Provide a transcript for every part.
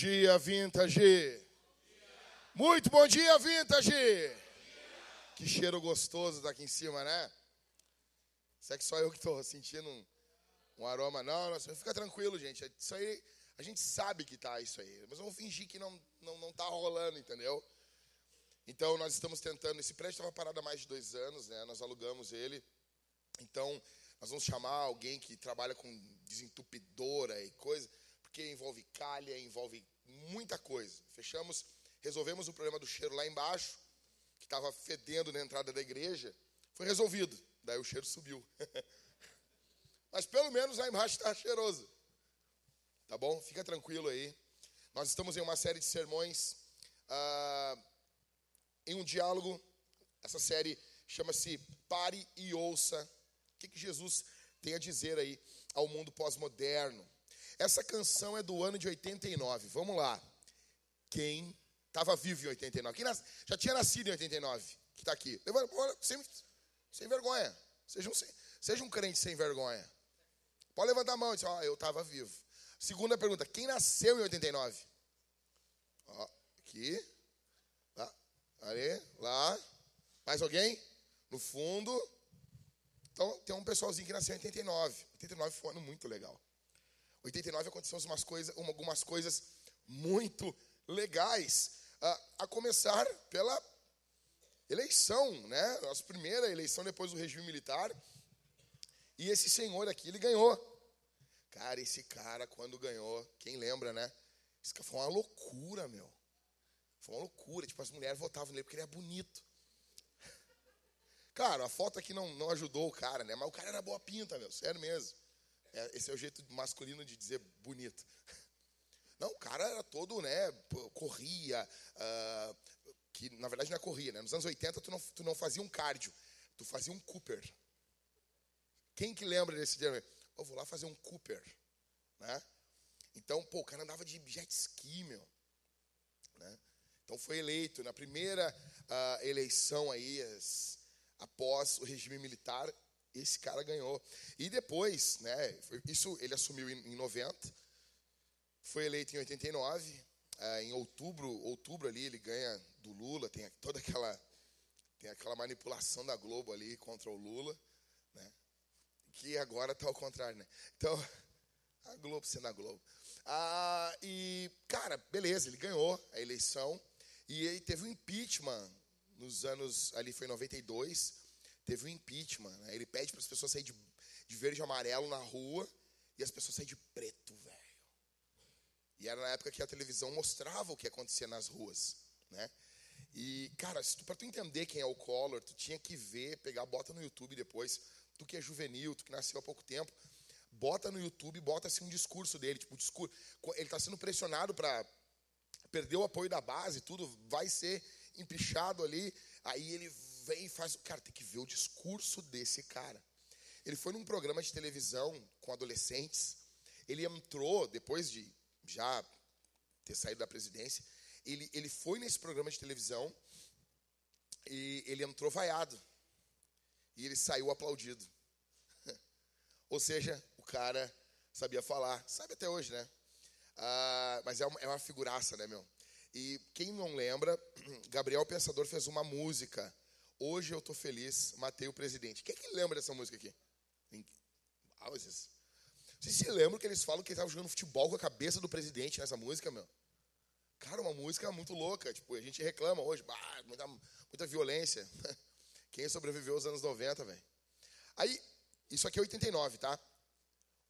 Dia, Vintage. Muito bom dia, Vintage. Que cheiro gostoso tá aqui em cima, né? Será que só eu que estou sentindo um, um, aroma? Não, não, fica tranquilo, gente. Isso aí, a gente sabe que tá isso aí. Mas vamos fingir que não, não, não tá rolando, entendeu? Então, nós estamos tentando. Esse prédio estava parado há mais de dois anos, né? Nós alugamos ele. Então, nós vamos chamar alguém que trabalha com desentupidora e coisa porque envolve calha, envolve muita coisa. Fechamos, resolvemos o problema do cheiro lá embaixo, que estava fedendo na entrada da igreja. Foi resolvido. Daí o cheiro subiu. Mas pelo menos lá embaixo está cheiroso. Tá bom? Fica tranquilo aí. Nós estamos em uma série de sermões, uh, em um diálogo. Essa série chama-se Pare e Ouça. O que, que Jesus tem a dizer aí ao mundo pós-moderno? Essa canção é do ano de 89. Vamos lá. Quem estava vivo em 89? Quem nas... já tinha nascido em 89? Que está aqui. Sem, sem vergonha. Seja um, seja um crente sem vergonha. Pode levantar a mão e dizer, ó, oh, eu estava vivo. Segunda pergunta, quem nasceu em 89? Ó, aqui. Lá. Ali, lá. Mais alguém? No fundo. Então, tem um pessoalzinho que nasceu em 89. 89 foi um ano muito legal. 89 aconteceram umas coisas, algumas coisas muito legais. A, começar pela eleição, né? Nossa primeira eleição depois do regime militar. E esse senhor aqui, ele ganhou. Cara, esse cara, quando ganhou, quem lembra, né? Isso foi uma loucura, meu. Foi uma loucura. Tipo, as mulheres votavam nele porque ele era bonito. Cara, a foto aqui não, não ajudou o cara, né? Mas o cara era boa pinta, meu. Sério mesmo. É, esse é o jeito masculino de dizer bonito. Não, o cara era todo, né, corria, uh, que na verdade não é corria, né? Nos anos 80 tu não, tu não fazia um cardio, tu fazia um Cooper. Quem que lembra desse dia? Eu vou lá fazer um Cooper, né? Então, pô, o cara andava de jet ski, meu. Né? Então foi eleito na primeira uh, eleição aí, as, após o regime militar, esse cara ganhou. E depois, né, isso ele assumiu em, 90, foi eleito em 89, é, em outubro, outubro ali ele ganha do Lula, tem toda aquela tem aquela manipulação da Globo ali contra o Lula, né? Que agora está ao contrário, né? Então, a Globo sendo a Globo. Ah, e, cara, beleza, ele ganhou a eleição. E ele teve um impeachment nos anos, ali foi em 92, teve um impeachment. Né? Ele pede para as pessoas saírem de, de verde e amarelo na rua e as pessoas saem de preto, velho. E era na época que a televisão mostrava o que acontecia nas ruas, né? E, cara, para tu entender quem é o Collor, tu tinha que ver, pegar, bota no YouTube depois. Tu que é juvenil, tu que nasceu há pouco tempo, bota no YouTube, bota assim um discurso dele, tipo, discurso. Ele está sendo pressionado para perder o apoio da base, tudo vai ser empichado ali. Aí ele vem e faz. Cara, tem que ver o discurso desse cara. Ele foi num programa de televisão com adolescentes. Ele entrou, depois de já ter saído da presidência, ele, ele foi nesse programa de televisão e ele entrou vaiado. E ele saiu aplaudido. Ou seja, o cara sabia falar. Sabe até hoje, né? Ah, mas é uma, é uma figuraça, né, meu? E quem não lembra, Gabriel Pensador fez uma música Hoje eu tô feliz, matei o presidente. Quem é que lembra dessa música aqui? Ah, vocês... Vocês se lembram que eles falam que ele estava jogando futebol com a cabeça do presidente nessa música, meu? Cara, uma música muito louca. Tipo, a gente reclama hoje, bah, muita, muita violência. Quem sobreviveu aos anos 90, velho? Aí, isso aqui é 89, tá?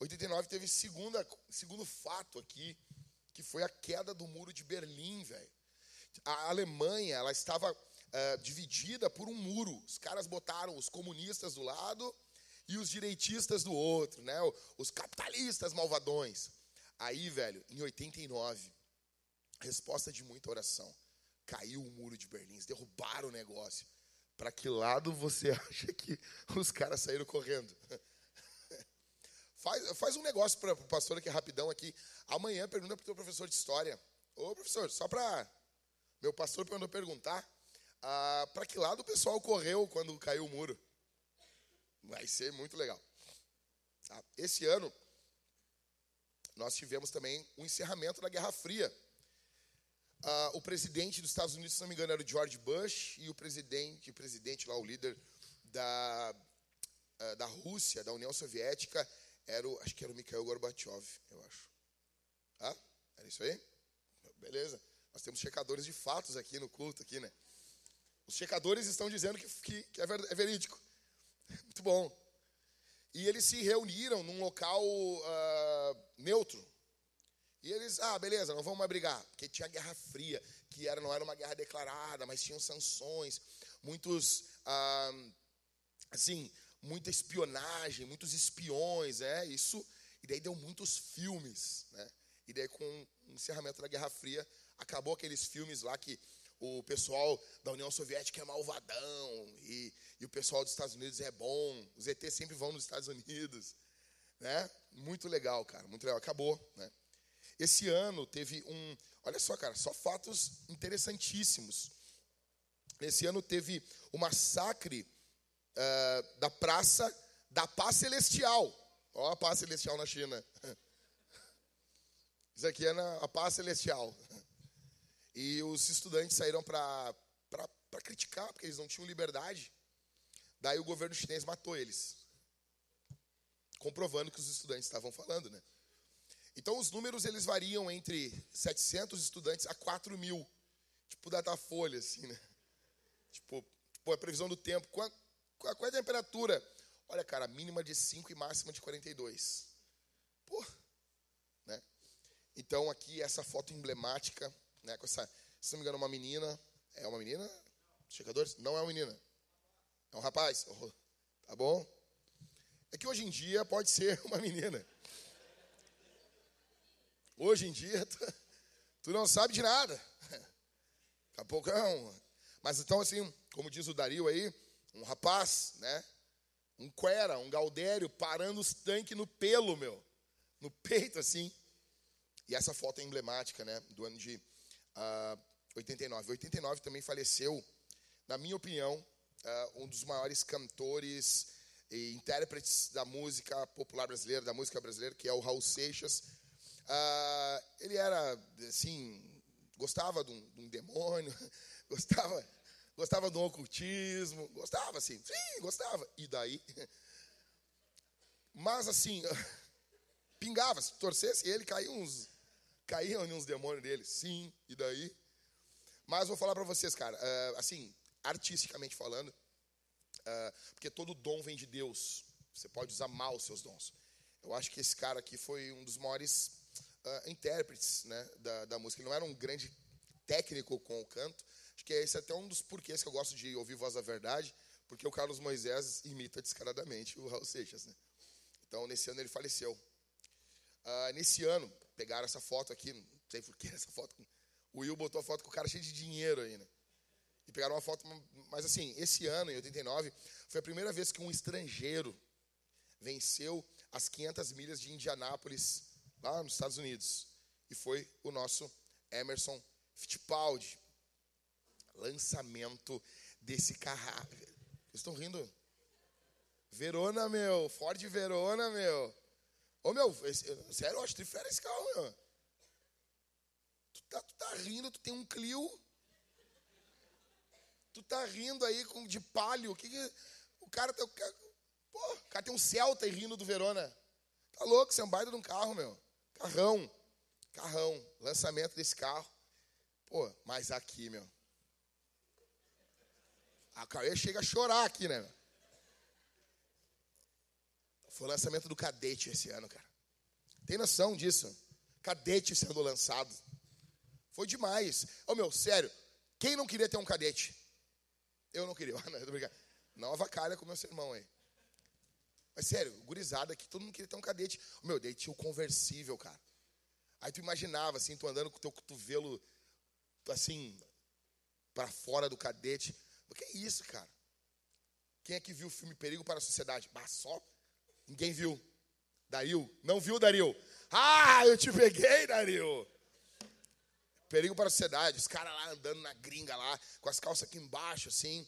89 teve segunda, segundo fato aqui, que foi a queda do muro de Berlim, velho. A Alemanha, ela estava uh, dividida por um muro. Os caras botaram os comunistas do lado e os direitistas do outro, né? Os capitalistas malvadões. Aí, velho, em 89, resposta de muita oração. Caiu o muro de Berlim, derrubaram o negócio. Para que lado você acha que os caras saíram correndo? Faz, faz um negócio para o pastor aqui rapidão aqui. Amanhã pergunta para o professor de história. Ô professor, só para. Meu pastor mandou perguntar ah, para que lado o pessoal correu quando caiu o muro. Vai ser muito legal. Tá? Esse ano, nós tivemos também o encerramento da Guerra Fria. Uh, o presidente dos Estados Unidos, se não me engano, era o George Bush, e o presidente, o presidente lá, o líder da, uh, da Rússia, da União Soviética, era o, acho que era o Mikhail Gorbachev, eu acho. Ah, era isso aí? Beleza. Nós temos checadores de fatos aqui no culto, aqui, né? Os checadores estão dizendo que, que, que é, é verídico. Muito bom. E eles se reuniram num local uh, neutro. E eles, ah, beleza, não vamos mais brigar. Porque tinha Guerra Fria, que era, não era uma guerra declarada, mas tinham sanções, muitos, ah, assim, muita espionagem, muitos espiões, é isso. E daí deu muitos filmes, né? E daí com o encerramento da Guerra Fria, acabou aqueles filmes lá que o pessoal da União Soviética é malvadão e, e o pessoal dos Estados Unidos é bom. Os ETs sempre vão nos Estados Unidos, né? Muito legal, cara, muito legal. Acabou, né? Esse ano teve um, olha só, cara, só fatos interessantíssimos. Esse ano teve o massacre uh, da Praça da Paz Celestial. Ó, a Paz Celestial na China. Isso aqui é na, a Paz Celestial. E os estudantes saíram para criticar, porque eles não tinham liberdade. Daí o governo chinês matou eles. Comprovando que os estudantes estavam falando, né? Então os números eles variam entre 700 estudantes a 4 mil. Tipo Datafolha, assim, né? Tipo, tipo, a previsão do tempo. Qual, qual, qual é a temperatura? Olha, cara, mínima de 5 e máxima de 42. Pô, né? Então aqui essa foto emblemática né, com essa, se não me engano, uma menina. É uma menina? Checadores? Não é uma menina. É um rapaz. Oh, tá bom? É que hoje em dia pode ser uma menina. Hoje em dia, tu, tu não sabe de nada. Daqui a pouco é um. Mas então, assim, como diz o Dario aí, um rapaz, né? Um quera, um gaudério, parando os tanques no pelo, meu. No peito, assim. E essa foto é emblemática, né? Do ano de uh, 89. 89 também faleceu, na minha opinião, uh, um dos maiores cantores e intérpretes da música popular brasileira, da música brasileira, que é o Raul Seixas. Uh, ele era, assim, gostava de um, de um demônio, gostava, gostava do ocultismo, gostava, assim, sim, gostava. E daí? Mas, assim, pingava, se torcesse ele, caía uns caíam uns demônios dele, sim, e daí? Mas vou falar para vocês, cara, uh, assim, artisticamente falando, uh, porque todo dom vem de Deus, você pode usar mal os seus dons. Eu acho que esse cara aqui foi um dos maiores uh, intérpretes né, da, da música. Ele não era um grande técnico com o canto. Acho que esse é até um dos porquês que eu gosto de ouvir Voz da Verdade, porque o Carlos Moisés imita descaradamente o Raul Seixas. Né? Então, nesse ano ele faleceu. Uh, nesse ano, pegaram essa foto aqui, não sei por que essa foto. O Will botou a foto com o cara cheio de dinheiro aí, né? E pegaram uma foto, mas assim, esse ano, em 89, foi a primeira vez que um estrangeiro venceu as 500 milhas de Indianápolis, lá nos Estados Unidos. E foi o nosso Emerson Fittipaldi. Lançamento desse carro. Vocês estão rindo? Verona, meu. Ford Verona, meu. Ô meu, sério, eu acho trifera esse carro, meu. Tu tá, tu tá rindo, tu tem um Clio. Tu tá rindo aí com de palio. Que, que o cara tem. Pô, o cara tem um Celta e rindo do Verona. Tá louco, você é um baita de um carro, meu. Carrão. Carrão. Lançamento desse carro. Pô, mas aqui, meu. A Cauê chega a chorar aqui, né? Foi o lançamento do Cadete esse ano, cara. Tem noção disso? Cadete sendo lançado. Foi demais. Ô oh, meu, sério, quem não queria ter um cadete? Eu não queria, não, não avacalha com meu sermão aí. Mas sério, gurizada aqui, todo mundo queria ter um cadete. O meu, daí tinha o conversível, cara. Aí tu imaginava, assim, tu andando com o teu cotovelo, assim, para fora do cadete. O que é isso, cara? Quem é que viu o filme Perigo para a Sociedade? Bah, só Ninguém viu. Dario? Não viu, Dario? Ah, eu te peguei, Dario. Perigo para a sociedade. Os caras lá andando na gringa lá, com as calças aqui embaixo, assim.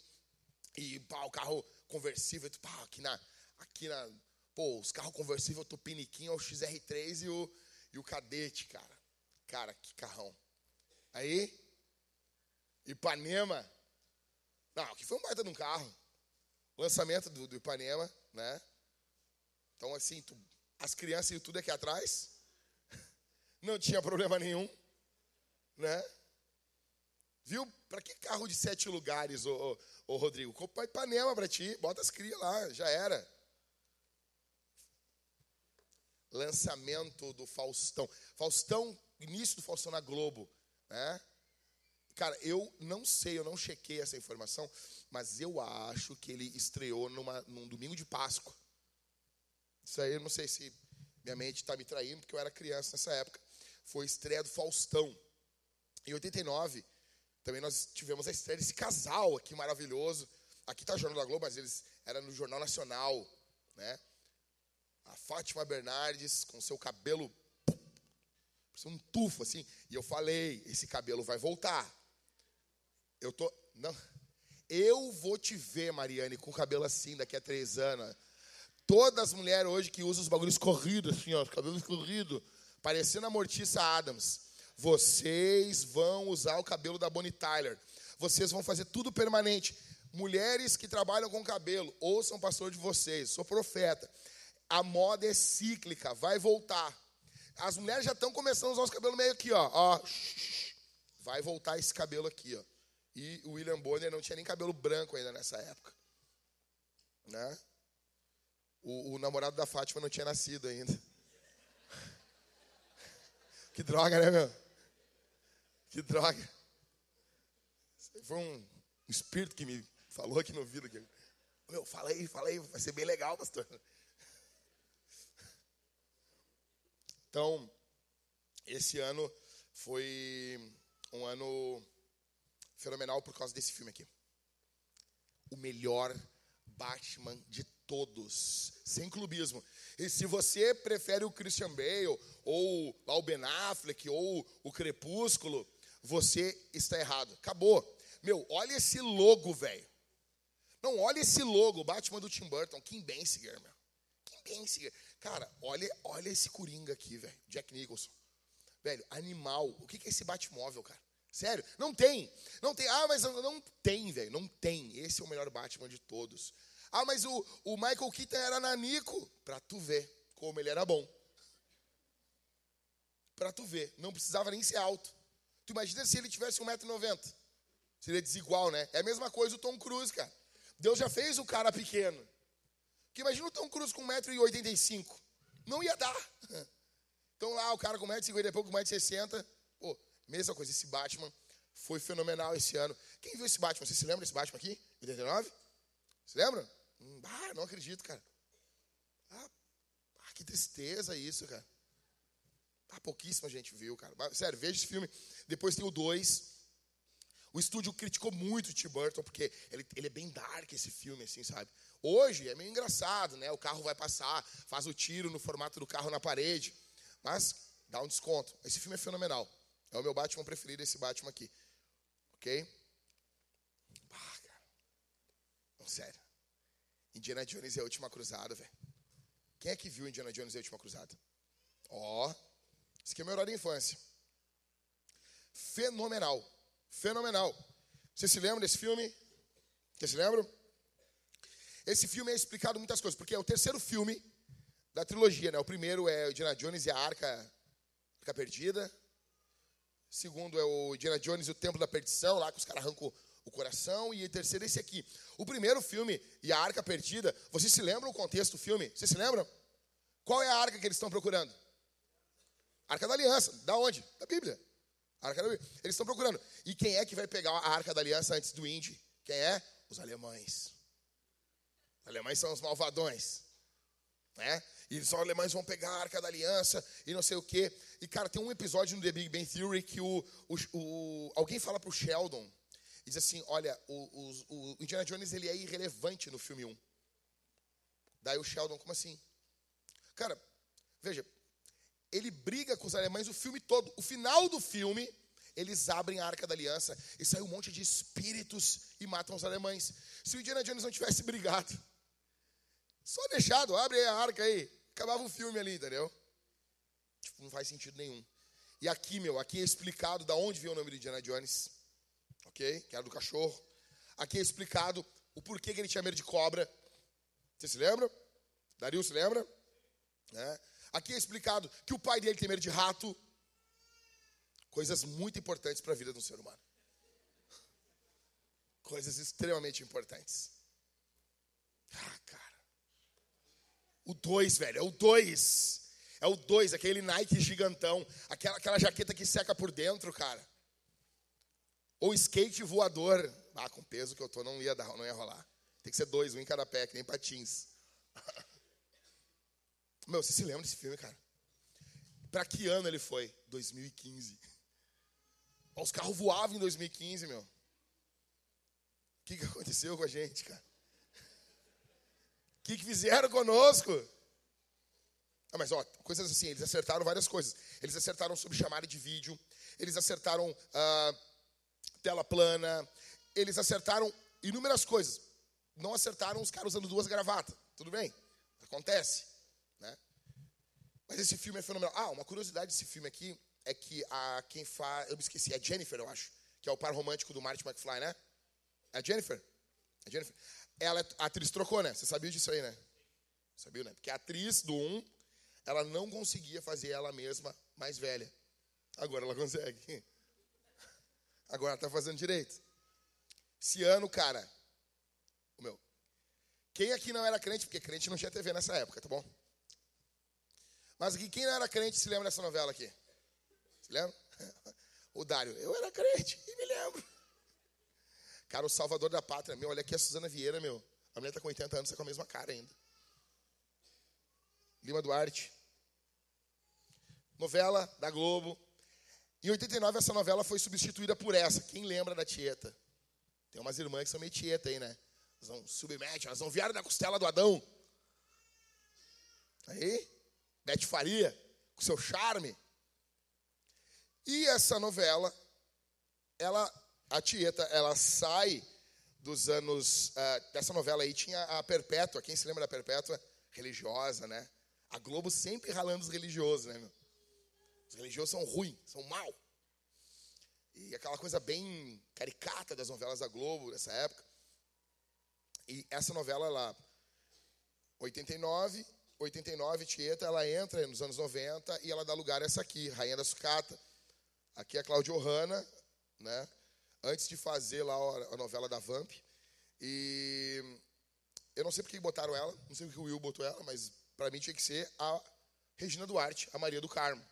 E pá, o carro conversível. Pá, aqui na. Aqui na. Pô, os carros conversíveis, o Tupiniquim, o XR3 e o, E o cadete, cara. Cara, que carrão. Aí, Ipanema. Não, que foi um baita de um carro. Lançamento do, do Ipanema, né? Então, assim, tu, as crianças e tudo aqui atrás. Não tinha problema nenhum, né? Viu? Para que carro de sete lugares, ô, ô, ô Rodrigo? Compra Ipanema para ti, bota as crias lá, já era. Lançamento do Faustão. Faustão, início do Faustão na Globo, né? Cara, eu não sei, eu não chequei essa informação, mas eu acho que ele estreou numa, num domingo de Páscoa. Isso aí eu não sei se minha mente está me traindo, porque eu era criança nessa época. Foi estreia do Faustão. Em 89, também nós tivemos a estreia desse casal aqui maravilhoso. Aqui está o Jornal da Globo, mas eles eram no Jornal Nacional, né? A Fátima Bernardes com seu cabelo um tufo assim, e eu falei, esse cabelo vai voltar. Eu tô, não. Eu vou te ver, Mariane, com o cabelo assim daqui a três anos. Todas as mulheres hoje que usam os bagulhos corridos, assim, ó, os cabelos corridos, parecendo a Mortiça Adams. Vocês vão usar o cabelo da Bonnie Tyler. Vocês vão fazer tudo permanente. Mulheres que trabalham com cabelo, ouçam o pastor de vocês, sou profeta. A moda é cíclica, vai voltar. As mulheres já estão começando a usar os cabelos meio aqui, ó. ó. Vai voltar esse cabelo aqui, ó. E o William Bonner não tinha nem cabelo branco ainda nessa época. Né? O, o namorado da Fátima não tinha nascido ainda. Que droga, né, meu? Que droga. Foi um espírito que me falou aqui no ouvido. Que, meu, fala aí, fala aí, vai ser bem legal, pastor. Então, esse ano foi um ano fenomenal por causa desse filme aqui. O melhor Batman de todos, sem clubismo. E se você prefere o Christian Bale, ou o Ben Affleck, ou o Crepúsculo, você está errado. Acabou. Meu, olha esse logo, velho. Não, olha esse logo, Batman do Tim Burton, Kim Basinger, meu. Kim Basinger. Cara, olha, olha esse Coringa aqui, velho. Jack Nicholson. Velho, animal. O que é esse Batmóvel, cara? Sério, não tem. Não tem. Ah, mas não tem, velho. Não tem. Esse é o melhor Batman de todos. Ah, mas o, o Michael Keaton era nanico. Pra tu ver como ele era bom. Pra tu ver. Não precisava nem ser alto. Tu imagina se ele tivesse 1,90m. Seria desigual, né? É a mesma coisa o Tom Cruise, cara. Deus já fez o cara pequeno. Porque imagina o Tom Cruise com 1,85m. Não ia dar. Então lá o cara com 1,50m e pouco, 1,60m. Pô, Mesma coisa, esse Batman foi fenomenal esse ano. Quem viu esse Batman? Você se lembra desse Batman aqui? 89? Se lembra? Hum, ah, não acredito, cara. Ah, ah, que tristeza isso, cara. Ah, pouquíssima gente viu, cara. Sério, veja esse filme. Depois tem o 2. O estúdio criticou muito o Tim Burton, porque ele, ele é bem dark esse filme, assim, sabe? Hoje é meio engraçado, né? O carro vai passar, faz o tiro no formato do carro na parede. Mas dá um desconto. Esse filme é fenomenal. É o meu Batman preferido, esse Batman aqui. Ok? Ah, cara. Não, sério. Indiana Jones é a última cruzada, velho. Quem é que viu Indiana Jones é a última cruzada? Ó. Oh, esse aqui é meu horário de infância. Fenomenal. Fenomenal. Você se lembra desse filme? Você se lembra? Esse filme é explicado muitas coisas, porque é o terceiro filme da trilogia, né? O primeiro é Indiana Jones e a Arca, Arca Perdida segundo é o Indiana Jones e o Templo da Perdição, lá que os caras arrancam o coração, e o terceiro esse aqui. O primeiro filme, e a Arca Perdida, vocês se lembram o contexto do filme? Vocês se lembram? Qual é a arca que eles estão procurando? Arca da Aliança. Da onde? Da Bíblia. Arca da Bíblia. Eles estão procurando. E quem é que vai pegar a Arca da Aliança antes do Indy? Quem é? Os alemães. Os alemães são os malvadões. Né? E os alemães vão pegar a Arca da Aliança e não sei o quê. E, cara, tem um episódio no The Big Bang Theory que o, o, o alguém fala pro Sheldon e diz assim, olha, o, o, o Indiana Jones ele é irrelevante no filme 1. Daí o Sheldon, como assim? Cara, veja, ele briga com os alemães o filme todo. O final do filme, eles abrem a Arca da Aliança e sai um monte de espíritos e matam os alemães. Se o Indiana Jones não tivesse brigado, só deixado, abre a arca aí, acabava o filme ali, entendeu? Tipo, não faz sentido nenhum. E aqui, meu, aqui é explicado da onde veio o nome de Indiana Jones, ok? Que era do cachorro. Aqui é explicado o porquê que ele tinha medo de cobra. Você se lembra? Dario se lembra? É. Aqui é explicado que o pai dele tem medo de rato. Coisas muito importantes para a vida de um ser humano. Coisas extremamente importantes. Ah, cara. O 2, velho, é o 2. É o 2, aquele Nike gigantão. Aquela, aquela jaqueta que seca por dentro, cara. Ou skate voador. Ah, com peso que eu tô, não ia dar, não ia rolar. Tem que ser dois, um em cada pé, que nem patins. Meu, você se lembra desse filme, cara? Pra que ano ele foi? 2015. Os carros voavam em 2015, meu. O que, que aconteceu com a gente, cara? O que, que fizeram conosco? Ah, mas ó, coisas assim, eles acertaram várias coisas. Eles acertaram sobre chamada de vídeo, eles acertaram ah, tela plana, eles acertaram inúmeras coisas. Não acertaram os caras usando duas gravatas. Tudo bem? Acontece. Né? Mas esse filme é fenomenal. Ah, uma curiosidade desse filme aqui é que a quem faz. Eu me esqueci, é Jennifer, eu acho. Que é o par romântico do Marty McFly, né? É a Jennifer? É Jennifer. Ela, a atriz trocou, né? Você sabia disso aí, né? Sabia, né? Porque a atriz do 1, ela não conseguia fazer ela mesma mais velha. Agora ela consegue. Agora está fazendo direito. Esse ano, cara, o meu. Quem aqui não era crente, porque crente não tinha TV nessa época, tá bom? Mas aqui, quem não era crente se lembra dessa novela aqui? Se lembra? O Dário, eu era crente e me lembro. Cara, o Salvador da Pátria, meu, olha aqui a Suzana Vieira, meu. A mulher tá com 80 anos, tá com a mesma cara ainda. Lima Duarte. Novela da Globo. Em 89, essa novela foi substituída por essa. Quem lembra da Tieta? Tem umas irmãs que são meio Tieta aí, né? Elas vão submete, elas vão viar da costela do Adão. Aí, Bete Faria, com seu charme. E essa novela, ela, a Tieta, ela sai dos anos. Uh, dessa novela aí tinha a Perpétua. Quem se lembra da Perpétua? Religiosa, né? A Globo sempre ralando os religiosos, né, meu? Os religiosos são ruins, são mal. E aquela coisa bem caricata das novelas da Globo nessa época. E essa novela, ela, 89, 89, Tieta, ela entra nos anos 90 e ela dá lugar a essa aqui, Rainha da Sucata. Aqui é a Claudio Hanna, né? Antes de fazer lá a novela da Vamp. E eu não sei porque botaram ela, não sei porque o Will botou ela, mas para mim tinha que ser a Regina Duarte, a Maria do Carmo.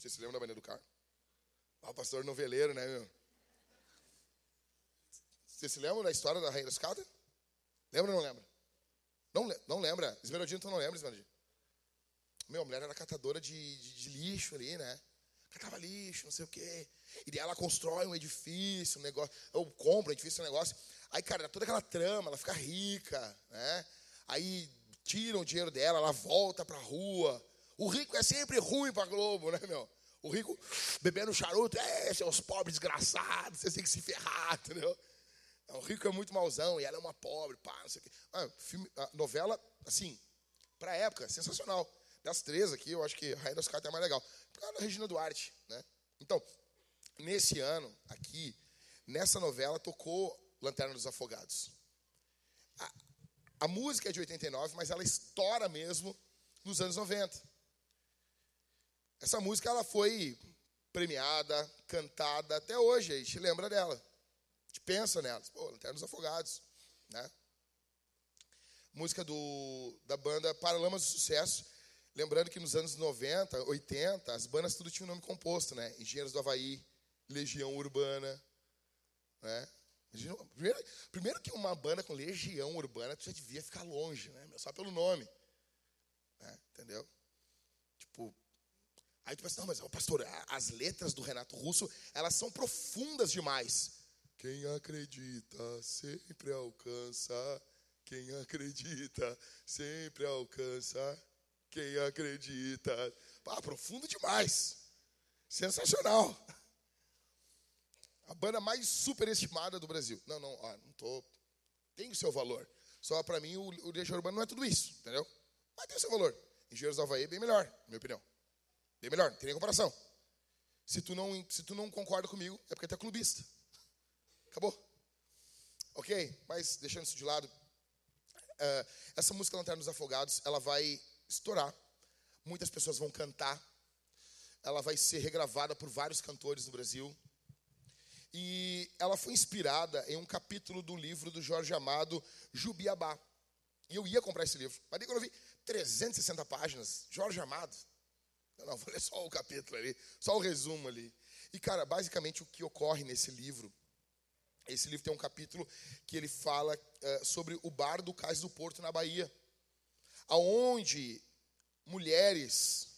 Você se lembra da Maria do Carmo? Ah, o pastor noveleiro, né, meu? Se lembra da história da Rainha da Escada? Lembra ou não lembra? Não, não lembra? Esmeraldina, então não lembra, Esmeraldina? Meu, a mulher era catadora de, de, de, lixo ali, né? Catava lixo, não sei o quê. E daí ela constrói um edifício, um negócio. Ou compra um edifício, um negócio. Aí, cara, toda aquela trama, ela fica rica, né? Aí tiram o dinheiro dela, ela volta pra rua. O rico é sempre ruim pra Globo, né, meu? O rico bebendo charuto, é, seus pobres desgraçados, vocês têm que se ferrar, entendeu? O rico é muito mauzão e ela é uma pobre, pá, não sei o quê. Ah, filme, novela, assim, pra época, sensacional. Das três aqui, eu acho que Rainha das Cartas é mais legal. Por causa da Regina Duarte, né? Então, nesse ano, aqui, nessa novela, tocou Lanterna dos Afogados. A, a música é de 89, mas ela estoura mesmo nos anos 90. Essa música ela foi premiada, cantada até hoje, a gente lembra dela. A gente pensa nela. Pô, Lanterna dos Afogados, né? Música do, da banda Paralamas do Sucesso. Lembrando que nos anos 90, 80, as bandas tudo tinham nome composto, né? Engenheiros do Havaí, Legião Urbana, né? Primeiro, primeiro que uma banda com Legião Urbana, tu já devia ficar longe, né? Só pelo nome. Né? Entendeu? Aí tu pensa, não, mas pastor, as letras do Renato Russo, elas são profundas demais. Quem acredita sempre alcança. Quem acredita sempre alcança. Quem acredita. Ah, profundo demais. Sensacional. A banda mais superestimada do Brasil. Não, não, ó, não tô. Tem o seu valor. Só para mim o, o Legião Urbano não é tudo isso, entendeu? Mas tem o seu valor. Engenheiros do Havaí é bem melhor, na minha opinião. Bem melhor, não tem nem comparação. Se tu não, se tu não concorda comigo, é porque tu é clubista. Acabou. Ok? Mas deixando isso de lado, uh, essa música Lanterna dos Afogados, ela vai estourar. Muitas pessoas vão cantar. Ela vai ser regravada por vários cantores no Brasil. E ela foi inspirada em um capítulo do livro do Jorge Amado, Jubiabá. E eu ia comprar esse livro. Mas daí quando eu vi 360 páginas, Jorge Amado. Eu não, vou ler só o capítulo ali, só o resumo ali. E, cara, basicamente o que ocorre nesse livro, esse livro tem um capítulo que ele fala uh, sobre o bar do Cais do Porto, na Bahia. Aonde mulheres,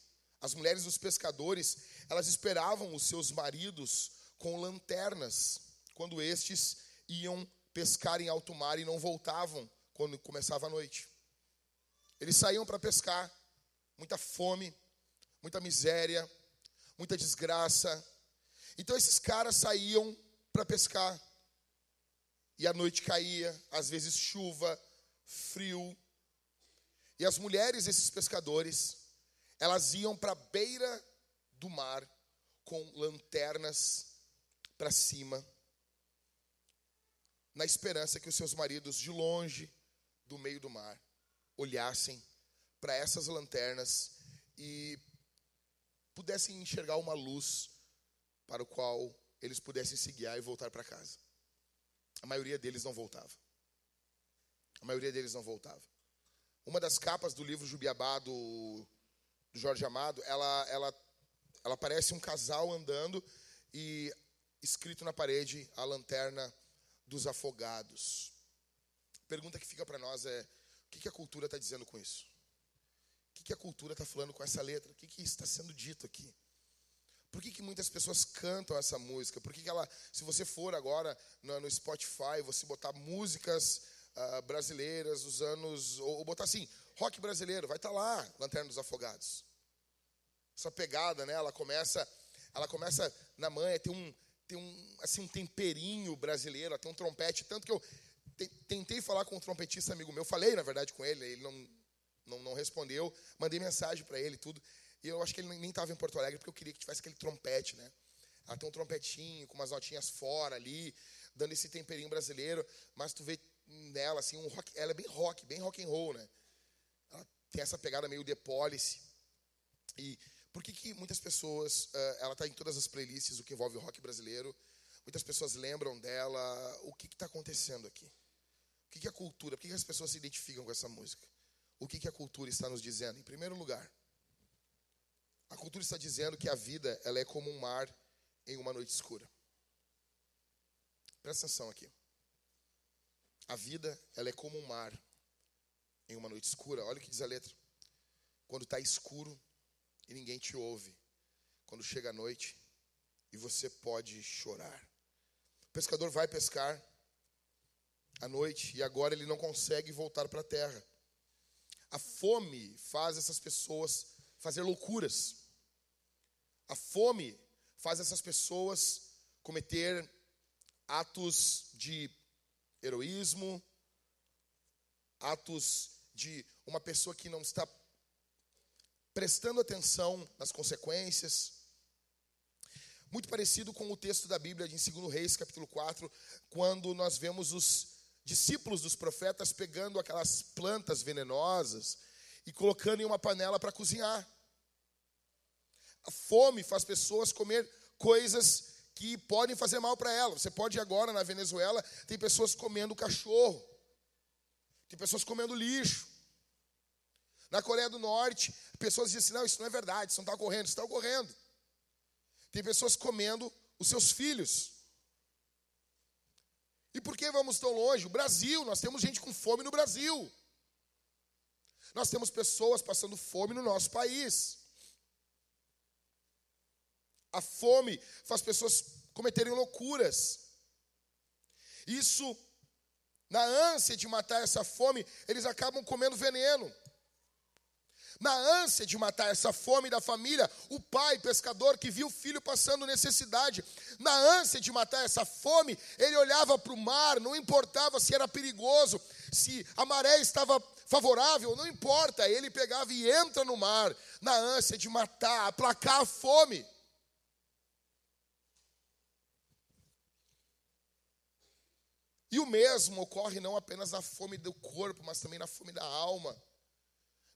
as mulheres dos pescadores, elas esperavam os seus maridos com lanternas, quando estes iam pescar em alto mar e não voltavam quando começava a noite. Eles saíam para pescar, muita fome, muita miséria, muita desgraça. Então esses caras saíam para pescar. E a noite caía, às vezes chuva, frio. E as mulheres desses pescadores, elas iam para a beira do mar com lanternas para cima, na esperança que os seus maridos de longe, do meio do mar, olhassem para essas lanternas e pudessem enxergar uma luz para o qual eles pudessem se guiar e voltar para casa. A maioria deles não voltava. A maioria deles não voltava. Uma das capas do livro Jubiabá do, do Jorge Amado, ela, ela, ela parece um casal andando e escrito na parede a lanterna dos afogados. A pergunta que fica para nós é: o que, que a cultura está dizendo com isso? O que, que a cultura está falando com essa letra? O que, que está sendo dito aqui? Por que, que muitas pessoas cantam essa música? Por que, que ela, se você for agora no, no Spotify, você botar músicas uh, brasileiras dos anos, ou, ou, botar assim, rock brasileiro, vai estar tá lá, Lanterna dos Afogados. Essa pegada, né? Ela começa, ela começa na manha, tem um, tem um, assim, um temperinho brasileiro, tem um trompete, tanto que eu tentei falar com um trompetista amigo meu, falei na verdade com ele, ele não, não, não respondeu, mandei mensagem para ele tudo, e eu acho que ele nem estava em Porto Alegre, porque eu queria que tivesse aquele trompete, né? Ela tem um trompetinho com umas notinhas fora ali, dando esse temperinho brasileiro, mas tu vê nela assim um rock, ela é bem rock, bem rock and roll, né? Ela tem essa pegada meio de policy. E por que, que muitas pessoas, uh, ela está em todas as playlists, o que envolve rock brasileiro, muitas pessoas lembram dela, o que está acontecendo aqui? O que, que é a cultura, por que, que as pessoas se identificam com essa música? O que, que a cultura está nos dizendo? Em primeiro lugar, a cultura está dizendo que a vida ela é como um mar em uma noite escura. Presta atenção aqui. A vida ela é como um mar em uma noite escura. Olha o que diz a letra. Quando está escuro, e ninguém te ouve. Quando chega a noite e você pode chorar. O pescador vai pescar à noite e agora ele não consegue voltar para a terra. A fome faz essas pessoas fazer loucuras. A fome faz essas pessoas cometer atos de heroísmo, atos de uma pessoa que não está prestando atenção nas consequências. Muito parecido com o texto da Bíblia em 2 Reis, capítulo 4, quando nós vemos os discípulos dos profetas pegando aquelas plantas venenosas e colocando em uma panela para cozinhar. A fome faz pessoas comer coisas que podem fazer mal para elas. Você pode ir agora na Venezuela, tem pessoas comendo cachorro, tem pessoas comendo lixo. Na Coreia do Norte, pessoas dizem assim: não, isso não é verdade, isso não está ocorrendo, isso está ocorrendo. Tem pessoas comendo os seus filhos. E por que vamos tão longe? O Brasil, nós temos gente com fome no Brasil. Nós temos pessoas passando fome no nosso país. A fome faz pessoas cometerem loucuras. Isso, na ânsia de matar essa fome, eles acabam comendo veneno. Na ânsia de matar essa fome da família, o pai pescador que viu o filho passando necessidade, na ânsia de matar essa fome, ele olhava para o mar, não importava se era perigoso, se a maré estava favorável, não importa, ele pegava e entra no mar, na ânsia de matar, aplacar a fome. E o mesmo ocorre não apenas na fome do corpo, mas também na fome da alma.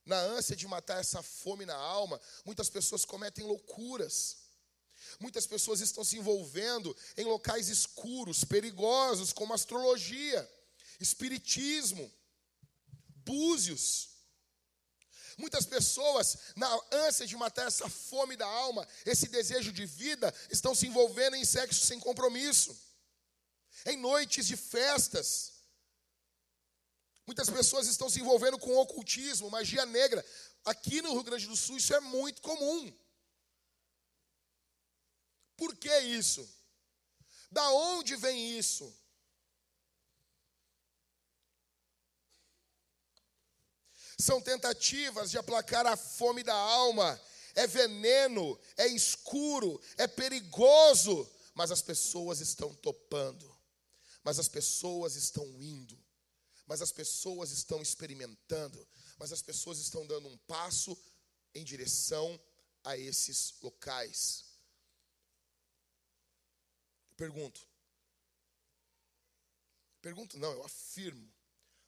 Na ânsia de matar essa fome na alma, muitas pessoas cometem loucuras. Muitas pessoas estão se envolvendo em locais escuros, perigosos, como astrologia, espiritismo, búzios. Muitas pessoas, na ânsia de matar essa fome da alma, esse desejo de vida, estão se envolvendo em sexo sem compromisso, em noites de festas. Muitas pessoas estão se envolvendo com ocultismo, magia negra. Aqui no Rio Grande do Sul isso é muito comum. Por que isso? Da onde vem isso? São tentativas de aplacar a fome da alma. É veneno, é escuro, é perigoso, mas as pessoas estão topando. Mas as pessoas estão indo. Mas as pessoas estão experimentando. Mas as pessoas estão dando um passo em direção a esses locais. Eu pergunto. Pergunto não, eu afirmo.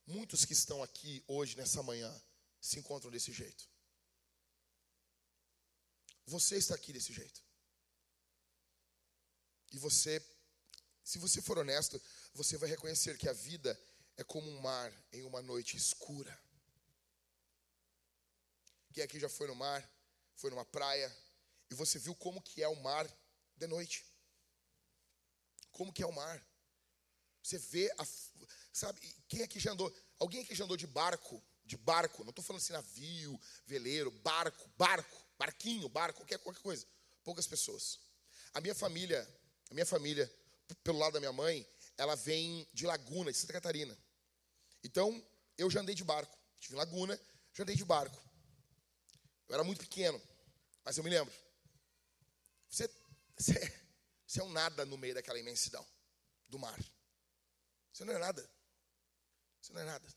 Muitos que estão aqui hoje, nessa manhã, se encontram desse jeito. Você está aqui desse jeito. E você, se você for honesto, você vai reconhecer que a vida é como um mar em uma noite escura. Quem aqui já foi no mar, foi numa praia, e você viu como que é o mar de noite? Como que é o mar? Você vê a, Sabe, quem aqui já andou? Alguém aqui já andou de barco? De barco, não estou falando assim navio, veleiro, barco, barco, barquinho, barco, qualquer, qualquer coisa. Poucas pessoas. A minha família, a minha família, pelo lado da minha mãe, ela vem de Laguna, de Santa Catarina. Então, eu já andei de barco. Estive em Laguna, já andei de barco. Eu era muito pequeno, mas eu me lembro. Você, você, você é um nada no meio daquela imensidão do mar. Você não é nada. Você não é nada.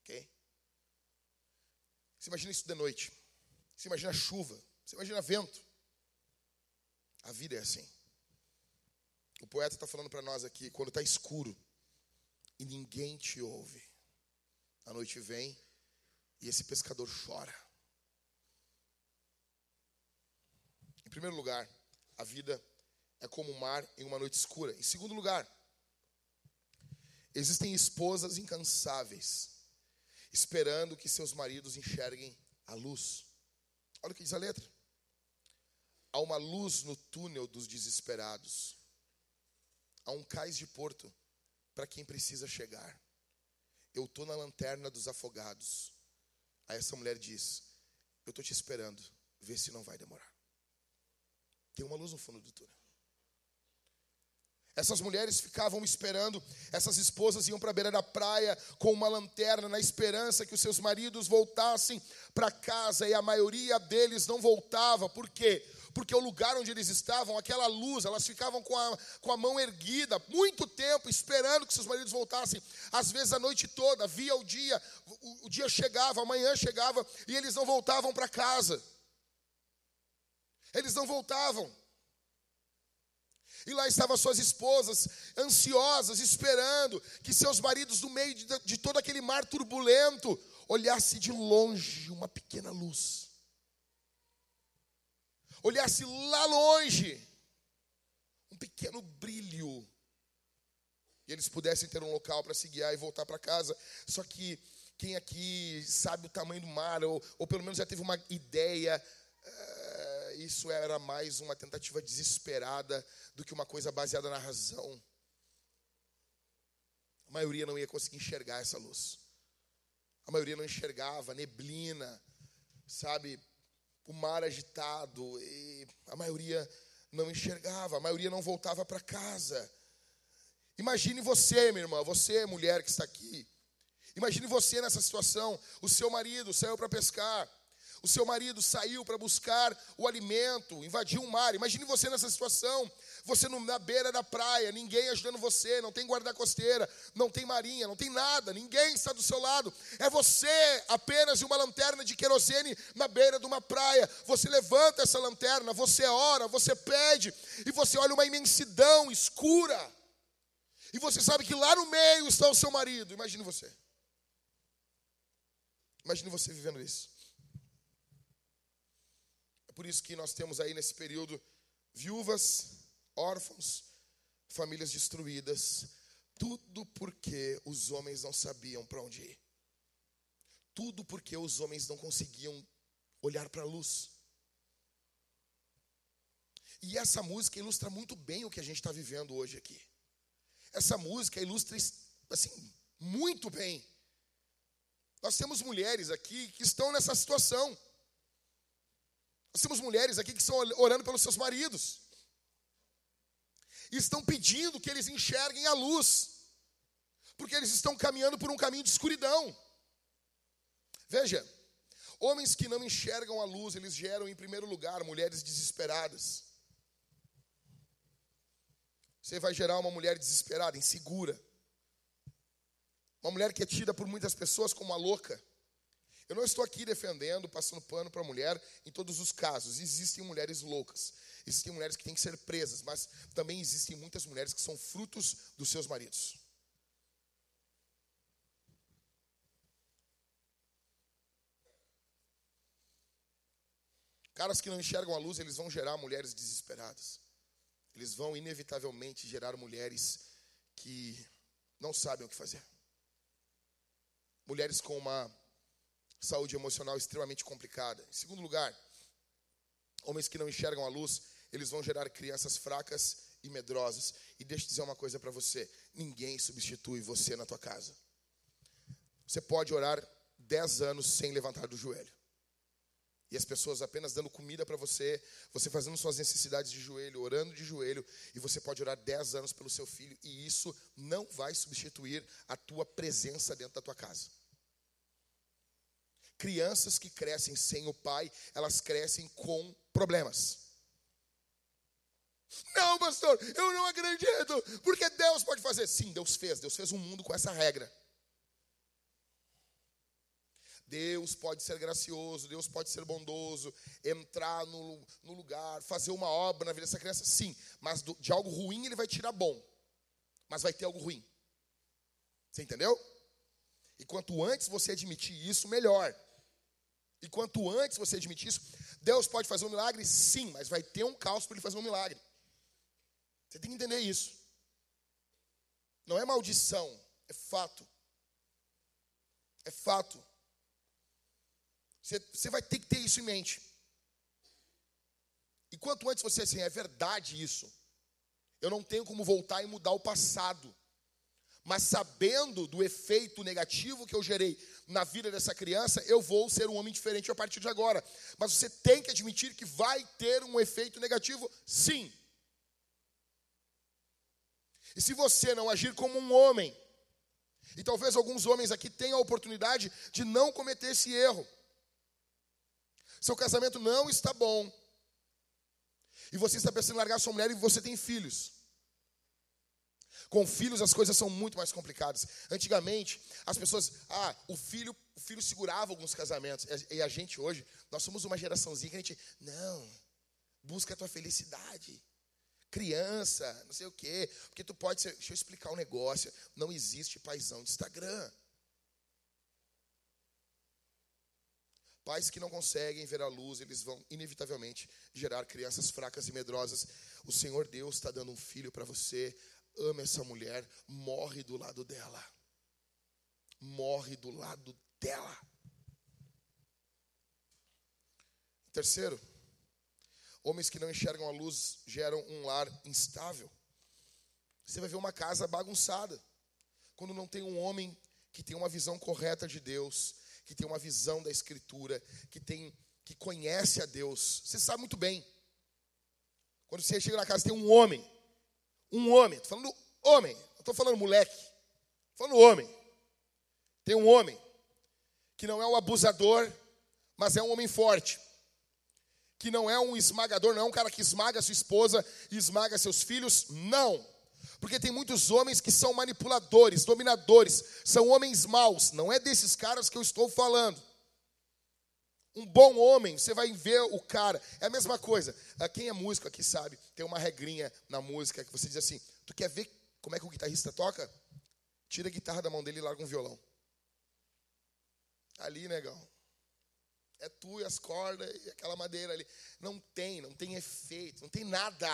Ok? Você imagina isso de noite. Você imagina chuva. Você imagina vento. A vida é assim. O poeta está falando para nós aqui, quando está escuro e ninguém te ouve, a noite vem e esse pescador chora. Em primeiro lugar, a vida é como o mar em uma noite escura. Em segundo lugar, Existem esposas incansáveis, esperando que seus maridos enxerguem a luz. Olha o que diz a letra. Há uma luz no túnel dos desesperados. Há um cais de porto para quem precisa chegar. Eu estou na lanterna dos afogados. Aí essa mulher diz: Eu estou te esperando, vê se não vai demorar. Tem uma luz no fundo do túnel. Essas mulheres ficavam esperando, essas esposas iam para a beira da praia com uma lanterna, na esperança que os seus maridos voltassem para casa, e a maioria deles não voltava, por quê? Porque o lugar onde eles estavam, aquela luz, elas ficavam com a, com a mão erguida, muito tempo, esperando que seus maridos voltassem, às vezes a noite toda, via o dia, o, o dia chegava, amanhã chegava, e eles não voltavam para casa. Eles não voltavam. E lá estavam suas esposas, ansiosas, esperando que seus maridos, no meio de, de todo aquele mar turbulento, olhasse de longe uma pequena luz. Olhasse lá longe um pequeno brilho. E eles pudessem ter um local para se guiar e voltar para casa. Só que quem aqui sabe o tamanho do mar, ou, ou pelo menos já teve uma ideia isso era mais uma tentativa desesperada do que uma coisa baseada na razão. A maioria não ia conseguir enxergar essa luz. A maioria não enxergava, neblina, sabe, o mar agitado, e a maioria não enxergava, a maioria não voltava para casa. Imagine você, minha irmã, você, mulher que está aqui. Imagine você nessa situação. O seu marido saiu para pescar. O seu marido saiu para buscar o alimento, invadiu o mar. Imagine você nessa situação. Você na beira da praia, ninguém ajudando você, não tem guarda-costeira, não tem marinha, não tem nada, ninguém está do seu lado. É você apenas uma lanterna de querosene na beira de uma praia. Você levanta essa lanterna, você ora, você pede, e você olha uma imensidão escura. E você sabe que lá no meio está o seu marido. Imagine você. Imagine você vivendo isso. Por isso que nós temos aí nesse período viúvas, órfãos, famílias destruídas. Tudo porque os homens não sabiam para onde ir. Tudo porque os homens não conseguiam olhar para a luz. E essa música ilustra muito bem o que a gente está vivendo hoje aqui. Essa música ilustra assim muito bem. Nós temos mulheres aqui que estão nessa situação. Temos mulheres aqui que estão orando pelos seus maridos. E estão pedindo que eles enxerguem a luz. Porque eles estão caminhando por um caminho de escuridão. Veja, homens que não enxergam a luz, eles geram em primeiro lugar mulheres desesperadas. Você vai gerar uma mulher desesperada, insegura. Uma mulher que é tida por muitas pessoas como a louca. Eu não estou aqui defendendo, passando pano para a mulher em todos os casos. Existem mulheres loucas. Existem mulheres que têm que ser presas, mas também existem muitas mulheres que são frutos dos seus maridos. Caras que não enxergam a luz, eles vão gerar mulheres desesperadas eles vão inevitavelmente gerar mulheres que não sabem o que fazer. Mulheres com uma saúde emocional extremamente complicada. Em segundo lugar, homens que não enxergam a luz, eles vão gerar crianças fracas e medrosas. E deixa eu dizer uma coisa para você: ninguém substitui você na tua casa. Você pode orar dez anos sem levantar do joelho e as pessoas apenas dando comida para você, você fazendo suas necessidades de joelho, orando de joelho, e você pode orar 10 anos pelo seu filho, e isso não vai substituir a tua presença dentro da tua casa. Crianças que crescem sem o pai, elas crescem com problemas. Não, pastor, eu não acredito, porque Deus pode fazer. Sim, Deus fez, Deus fez um mundo com essa regra. Deus pode ser gracioso, Deus pode ser bondoso, entrar no, no lugar, fazer uma obra na vida dessa criança, sim, mas do, de algo ruim ele vai tirar bom, mas vai ter algo ruim. Você entendeu? E quanto antes você admitir isso, melhor. E quanto antes você admitir isso, Deus pode fazer um milagre, sim, mas vai ter um caos para ele fazer um milagre. Você tem que entender isso. Não é maldição, é fato. É fato. Você, você vai ter que ter isso em mente. E quanto antes você assim, é verdade isso. Eu não tenho como voltar e mudar o passado. Mas sabendo do efeito negativo que eu gerei na vida dessa criança, eu vou ser um homem diferente a partir de agora. Mas você tem que admitir que vai ter um efeito negativo, sim. E se você não agir como um homem, e talvez alguns homens aqui tenham a oportunidade de não cometer esse erro, seu casamento não está bom. E você está pensando em largar sua mulher e você tem filhos. Com filhos as coisas são muito mais complicadas. Antigamente, as pessoas, ah, o filho, o filho segurava alguns casamentos. E a gente hoje, nós somos uma geraçãozinha que a gente, não, busca a tua felicidade. Criança, não sei o quê. Porque tu pode ser, deixa eu explicar um negócio, não existe paisão de Instagram. Pais que não conseguem ver a luz, eles vão inevitavelmente gerar crianças fracas e medrosas. O Senhor Deus está dando um filho para você. Ama essa mulher, morre do lado dela. Morre do lado dela. Terceiro, homens que não enxergam a luz geram um lar instável. Você vai ver uma casa bagunçada. Quando não tem um homem que tem uma visão correta de Deus, que tem uma visão da Escritura, que tem que conhece a Deus. Você sabe muito bem. Quando você chega na casa, tem um homem. Um homem. Estou falando homem. Não estou falando moleque. Estou falando homem. Tem um homem que não é o abusador, mas é um homem forte. Que não é um esmagador, não é um cara que esmaga sua esposa e esmaga seus filhos, não. Porque tem muitos homens que são manipuladores, dominadores, são homens maus. Não é desses caras que eu estou falando. Um bom homem, você vai ver o cara. É a mesma coisa. Ah, quem é músico aqui sabe, tem uma regrinha na música que você diz assim: tu quer ver como é que o guitarrista toca? Tira a guitarra da mão dele e larga um violão. Ali, negão. É tu e as cordas e aquela madeira ali. Não tem, não tem efeito, não tem nada.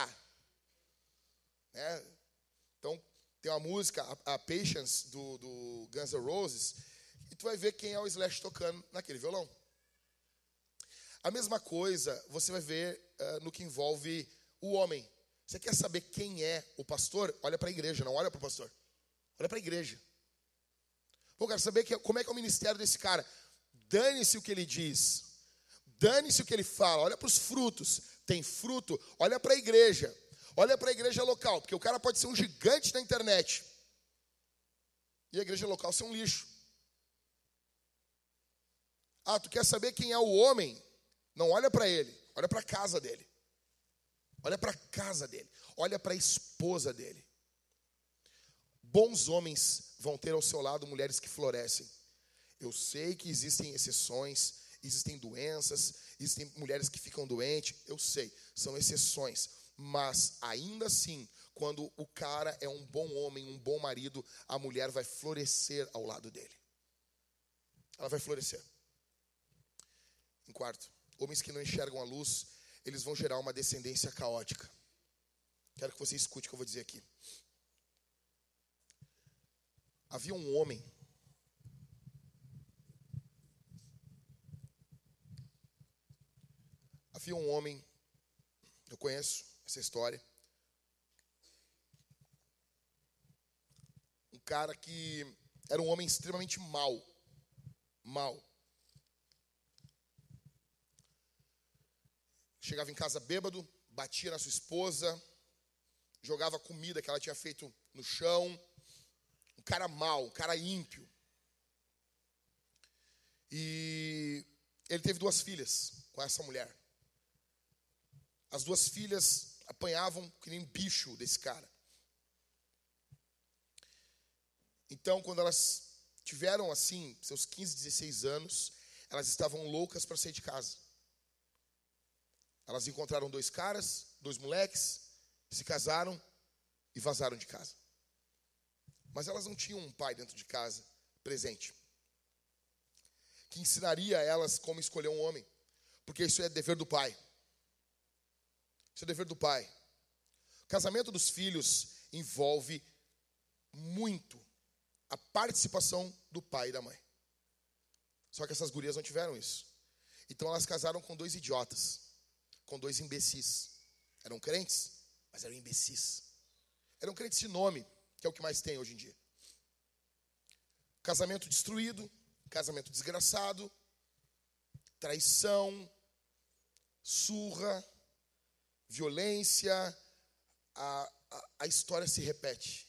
É. Então, tem uma música, a, a Patience, do, do Guns N' Roses, e tu vai ver quem é o Slash tocando naquele violão. A mesma coisa você vai ver uh, no que envolve o homem. Você quer saber quem é o pastor? Olha para a igreja, não olha para o pastor. Olha para a igreja. Pô, quero saber que, como é que é o ministério desse cara. Dane-se o que ele diz. Dane-se o que ele fala. Olha para os frutos. Tem fruto. Olha para a igreja. Olha para a igreja local. Porque o cara pode ser um gigante na internet. E a igreja local ser um lixo. Ah, tu quer saber quem é o homem? Não olha para ele. Olha para a casa dele. Olha para a casa dele. Olha para a esposa dele. Bons homens vão ter ao seu lado mulheres que florescem. Eu sei que existem exceções, existem doenças, existem mulheres que ficam doentes, eu sei, são exceções. Mas ainda assim, quando o cara é um bom homem, um bom marido, a mulher vai florescer ao lado dele. Ela vai florescer. Em quarto, homens que não enxergam a luz, eles vão gerar uma descendência caótica. Quero que você escute o que eu vou dizer aqui. Havia um homem Havia um homem, eu conheço essa história. Um cara que era um homem extremamente mau. Mau. Chegava em casa bêbado, batia na sua esposa, jogava comida que ela tinha feito no chão cara mau, um cara ímpio. E ele teve duas filhas com essa mulher. As duas filhas apanhavam que nem bicho desse cara. Então, quando elas tiveram assim, seus 15, 16 anos, elas estavam loucas para sair de casa. Elas encontraram dois caras, dois moleques, se casaram e vazaram de casa. Mas elas não tinham um pai dentro de casa presente que ensinaria a elas como escolher um homem, porque isso é dever do pai. Isso é dever do pai. O casamento dos filhos envolve muito a participação do pai e da mãe. Só que essas gurias não tiveram isso. Então elas casaram com dois idiotas, com dois imbecis. Eram crentes, mas eram imbecis. Eram crentes de nome, que é o que mais tem hoje em dia. Casamento destruído, casamento desgraçado, traição, surra, violência, a, a, a, história se repete.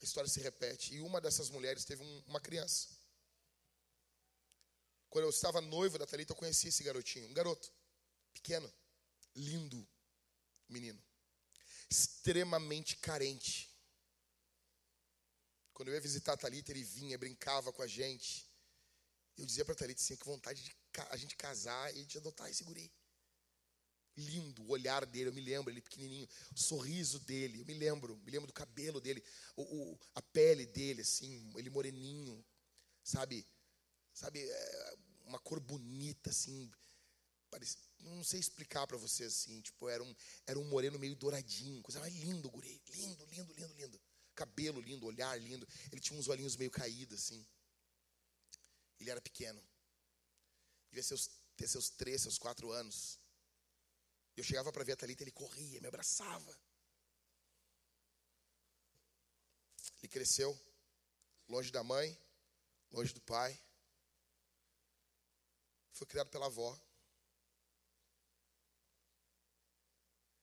A história se repete. E uma dessas mulheres teve um, uma criança. Quando eu estava noiva da Thalita, eu conheci esse garotinho. Um garoto, pequeno, lindo, menino extremamente carente. Quando eu ia visitar a Thalita, ele vinha, brincava com a gente. Eu dizia para a Thalita assim, que vontade de a gente casar e de adotar esse guri. Lindo, o olhar dele, eu me lembro, ele pequenininho, o sorriso dele, eu me lembro, me lembro do cabelo dele, o, o a pele dele, assim, ele moreninho, sabe? Sabe, é, uma cor bonita, assim, parecia, não sei explicar para você assim, tipo, era um, era um moreno meio douradinho, coisa mais lindo, guri, lindo, lindo, lindo, lindo. Cabelo lindo, olhar lindo. Ele tinha uns olhinhos meio caídos assim. Ele era pequeno. Devia seus, ter seus três, seus quatro anos. Eu chegava para ver a Thalita, ele corria, me abraçava. Ele cresceu longe da mãe, longe do pai. Foi criado pela avó.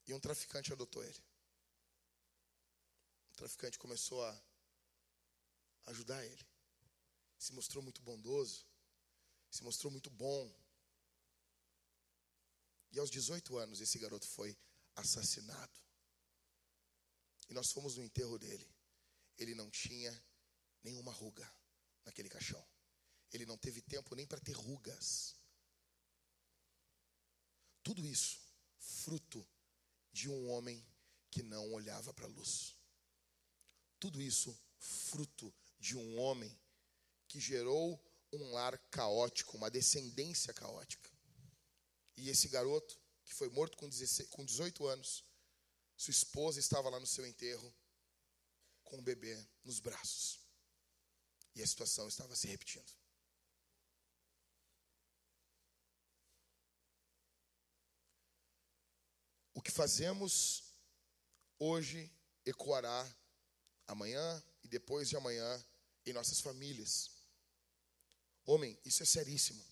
E um traficante adotou ele. O traficante começou a ajudar ele. Se mostrou muito bondoso, se mostrou muito bom. E aos 18 anos, esse garoto foi assassinado. E nós fomos no enterro dele. Ele não tinha nenhuma ruga naquele caixão. Ele não teve tempo nem para ter rugas. Tudo isso fruto de um homem que não olhava para a luz. Tudo isso fruto de um homem que gerou um lar caótico, uma descendência caótica. E esse garoto, que foi morto com, 16, com 18 anos, sua esposa estava lá no seu enterro, com o bebê nos braços. E a situação estava se repetindo. O que fazemos hoje ecoará amanhã e depois de amanhã em nossas famílias. Homem, isso é seríssimo.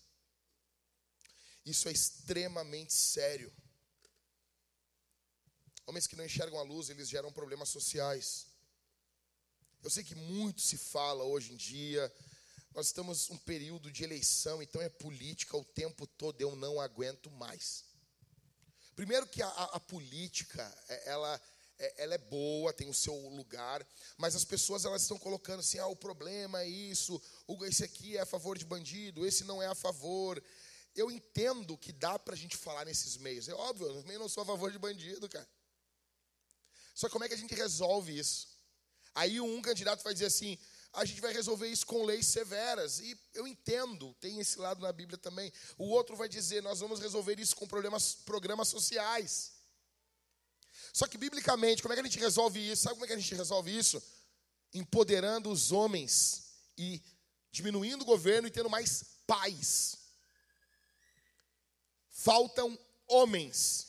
Isso é extremamente sério. Homens que não enxergam a luz, eles geram problemas sociais. Eu sei que muito se fala hoje em dia. Nós estamos um período de eleição, então é política o tempo todo. Eu não aguento mais. Primeiro que a, a, política, é, ela, é, ela é boa, tem o seu lugar, mas as pessoas elas estão colocando assim, ah, o problema é isso, esse aqui é a favor de bandido, esse não é a favor. Eu entendo que dá para a gente falar nesses meios. É óbvio, eu também não sou a favor de bandido, cara. Só como é que a gente resolve isso? Aí um candidato vai dizer assim: a gente vai resolver isso com leis severas. E eu entendo, tem esse lado na Bíblia também. O outro vai dizer: nós vamos resolver isso com problemas, programas sociais. Só que, biblicamente, como é que a gente resolve isso? Sabe como é que a gente resolve isso? Empoderando os homens e diminuindo o governo e tendo mais paz. Faltam homens.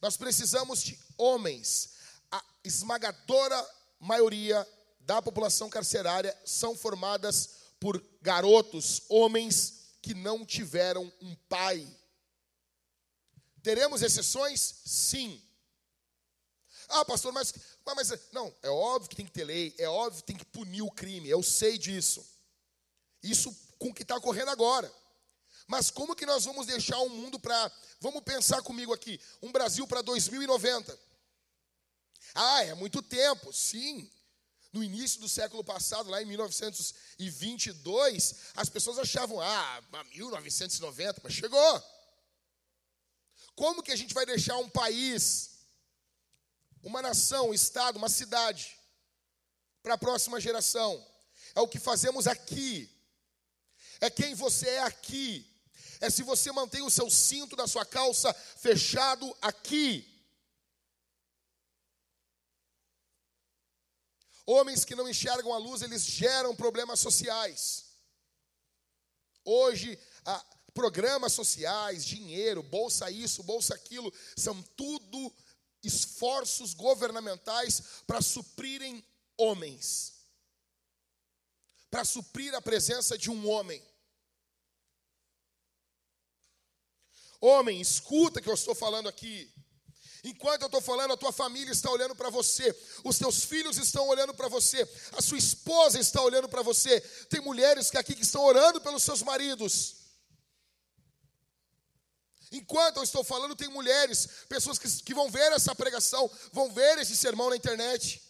Nós precisamos de homens. A esmagadora maioria da população carcerária são formadas por garotos, homens que não tiveram um pai. Teremos exceções? Sim. Ah, pastor, mas, mas não, é óbvio que tem que ter lei, é óbvio que tem que punir o crime, eu sei disso. Isso com o que está ocorrendo agora. Mas como que nós vamos deixar o mundo para. Vamos pensar comigo aqui, um Brasil para 2090. Ah, é muito tempo, sim. No início do século passado, lá em 1922, as pessoas achavam, ah, 1990, mas chegou. Como que a gente vai deixar um país, uma nação, um estado, uma cidade, para a próxima geração? É o que fazemos aqui. É quem você é aqui é se você mantém o seu cinto da sua calça fechado aqui. Homens que não enxergam a luz, eles geram problemas sociais. Hoje, a, programas sociais, dinheiro, bolsa isso, bolsa aquilo, são tudo esforços governamentais para suprirem homens, para suprir a presença de um homem. Homem, escuta que eu estou falando aqui. Enquanto eu estou falando, a tua família está olhando para você, os teus filhos estão olhando para você, a sua esposa está olhando para você. Tem mulheres que aqui que estão orando pelos seus maridos. Enquanto eu estou falando, tem mulheres, pessoas que, que vão ver essa pregação, vão ver esse sermão na internet.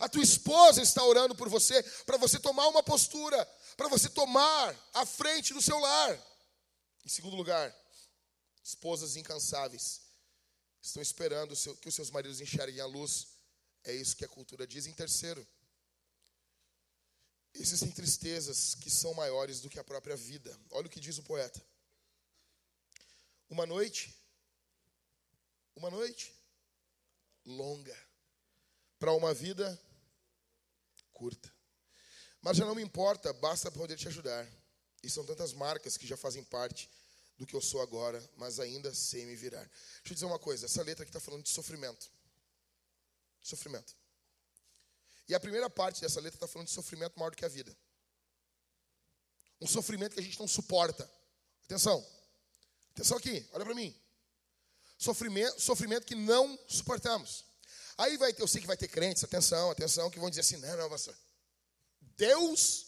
A tua esposa está orando por você, para você tomar uma postura, para você tomar a frente do seu lar. Em segundo lugar, esposas incansáveis, estão esperando que os seus maridos enxerguem a luz. É isso que a cultura diz. Em terceiro, existem tristezas que são maiores do que a própria vida. Olha o que diz o poeta. Uma noite, uma noite longa, para uma vida curta. Mas já não me importa, basta poder te ajudar. E são tantas marcas que já fazem parte do que eu sou agora, mas ainda sei me virar. Deixa eu dizer uma coisa: essa letra aqui está falando de sofrimento. Sofrimento. E a primeira parte dessa letra está falando de sofrimento maior do que a vida. Um sofrimento que a gente não suporta. Atenção. Atenção aqui, olha para mim. Sofrimento, sofrimento que não suportamos. Aí vai ter, eu sei que vai ter crentes, atenção, atenção, que vão dizer assim: não, não, pastor. Deus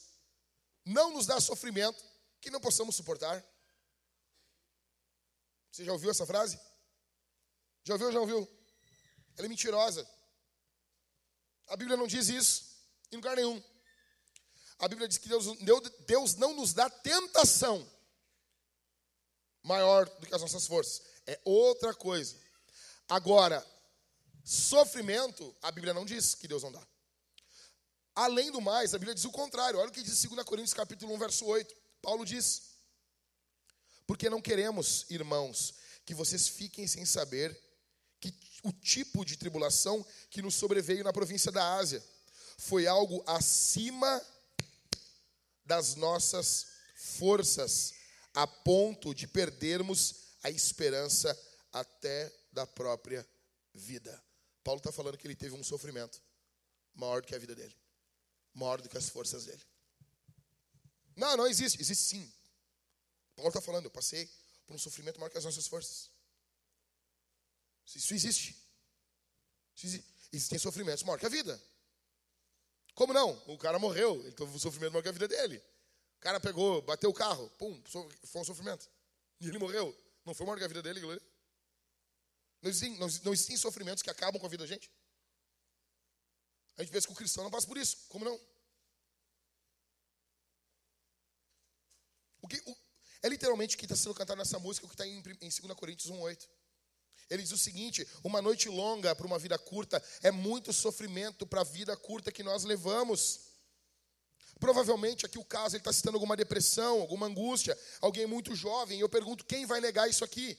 não nos dá sofrimento que não possamos suportar. Você já ouviu essa frase? Já ouviu ou já ouviu? Ela é mentirosa. A Bíblia não diz isso em lugar nenhum. A Bíblia diz que Deus, Deus não nos dá tentação maior do que as nossas forças. É outra coisa. Agora, sofrimento, a Bíblia não diz que Deus não dá. Além do mais, a Bíblia diz o contrário. Olha o que diz 2 Coríntios capítulo 1, verso 8. Paulo diz: Porque não queremos, irmãos, que vocês fiquem sem saber que o tipo de tribulação que nos sobreveio na província da Ásia foi algo acima das nossas forças, a ponto de perdermos a esperança até da própria vida. Paulo está falando que ele teve um sofrimento maior do que a vida dele, maior do que as forças dele. Não, não existe, existe sim. Paulo está falando, eu passei por um sofrimento maior que as nossas forças. Isso existe. Existem sofrimentos maior que a vida. Como não? O cara morreu, ele teve um sofrimento maior que a vida dele. O cara pegou, bateu o carro, pum, foi um sofrimento. E ele morreu. Não foi maior que a vida dele, Glória? Não existem, não existem sofrimentos que acabam com a vida da gente? A gente pensa que o cristão não passa por isso. Como não? O que, o, é literalmente o que está sendo cantado nessa música, o que está em, em 2 Coríntios 1,8. Ele diz o seguinte: uma noite longa para uma vida curta é muito sofrimento para a vida curta que nós levamos. Provavelmente aqui o caso ele está citando alguma depressão, alguma angústia, alguém muito jovem. Eu pergunto: quem vai negar isso aqui?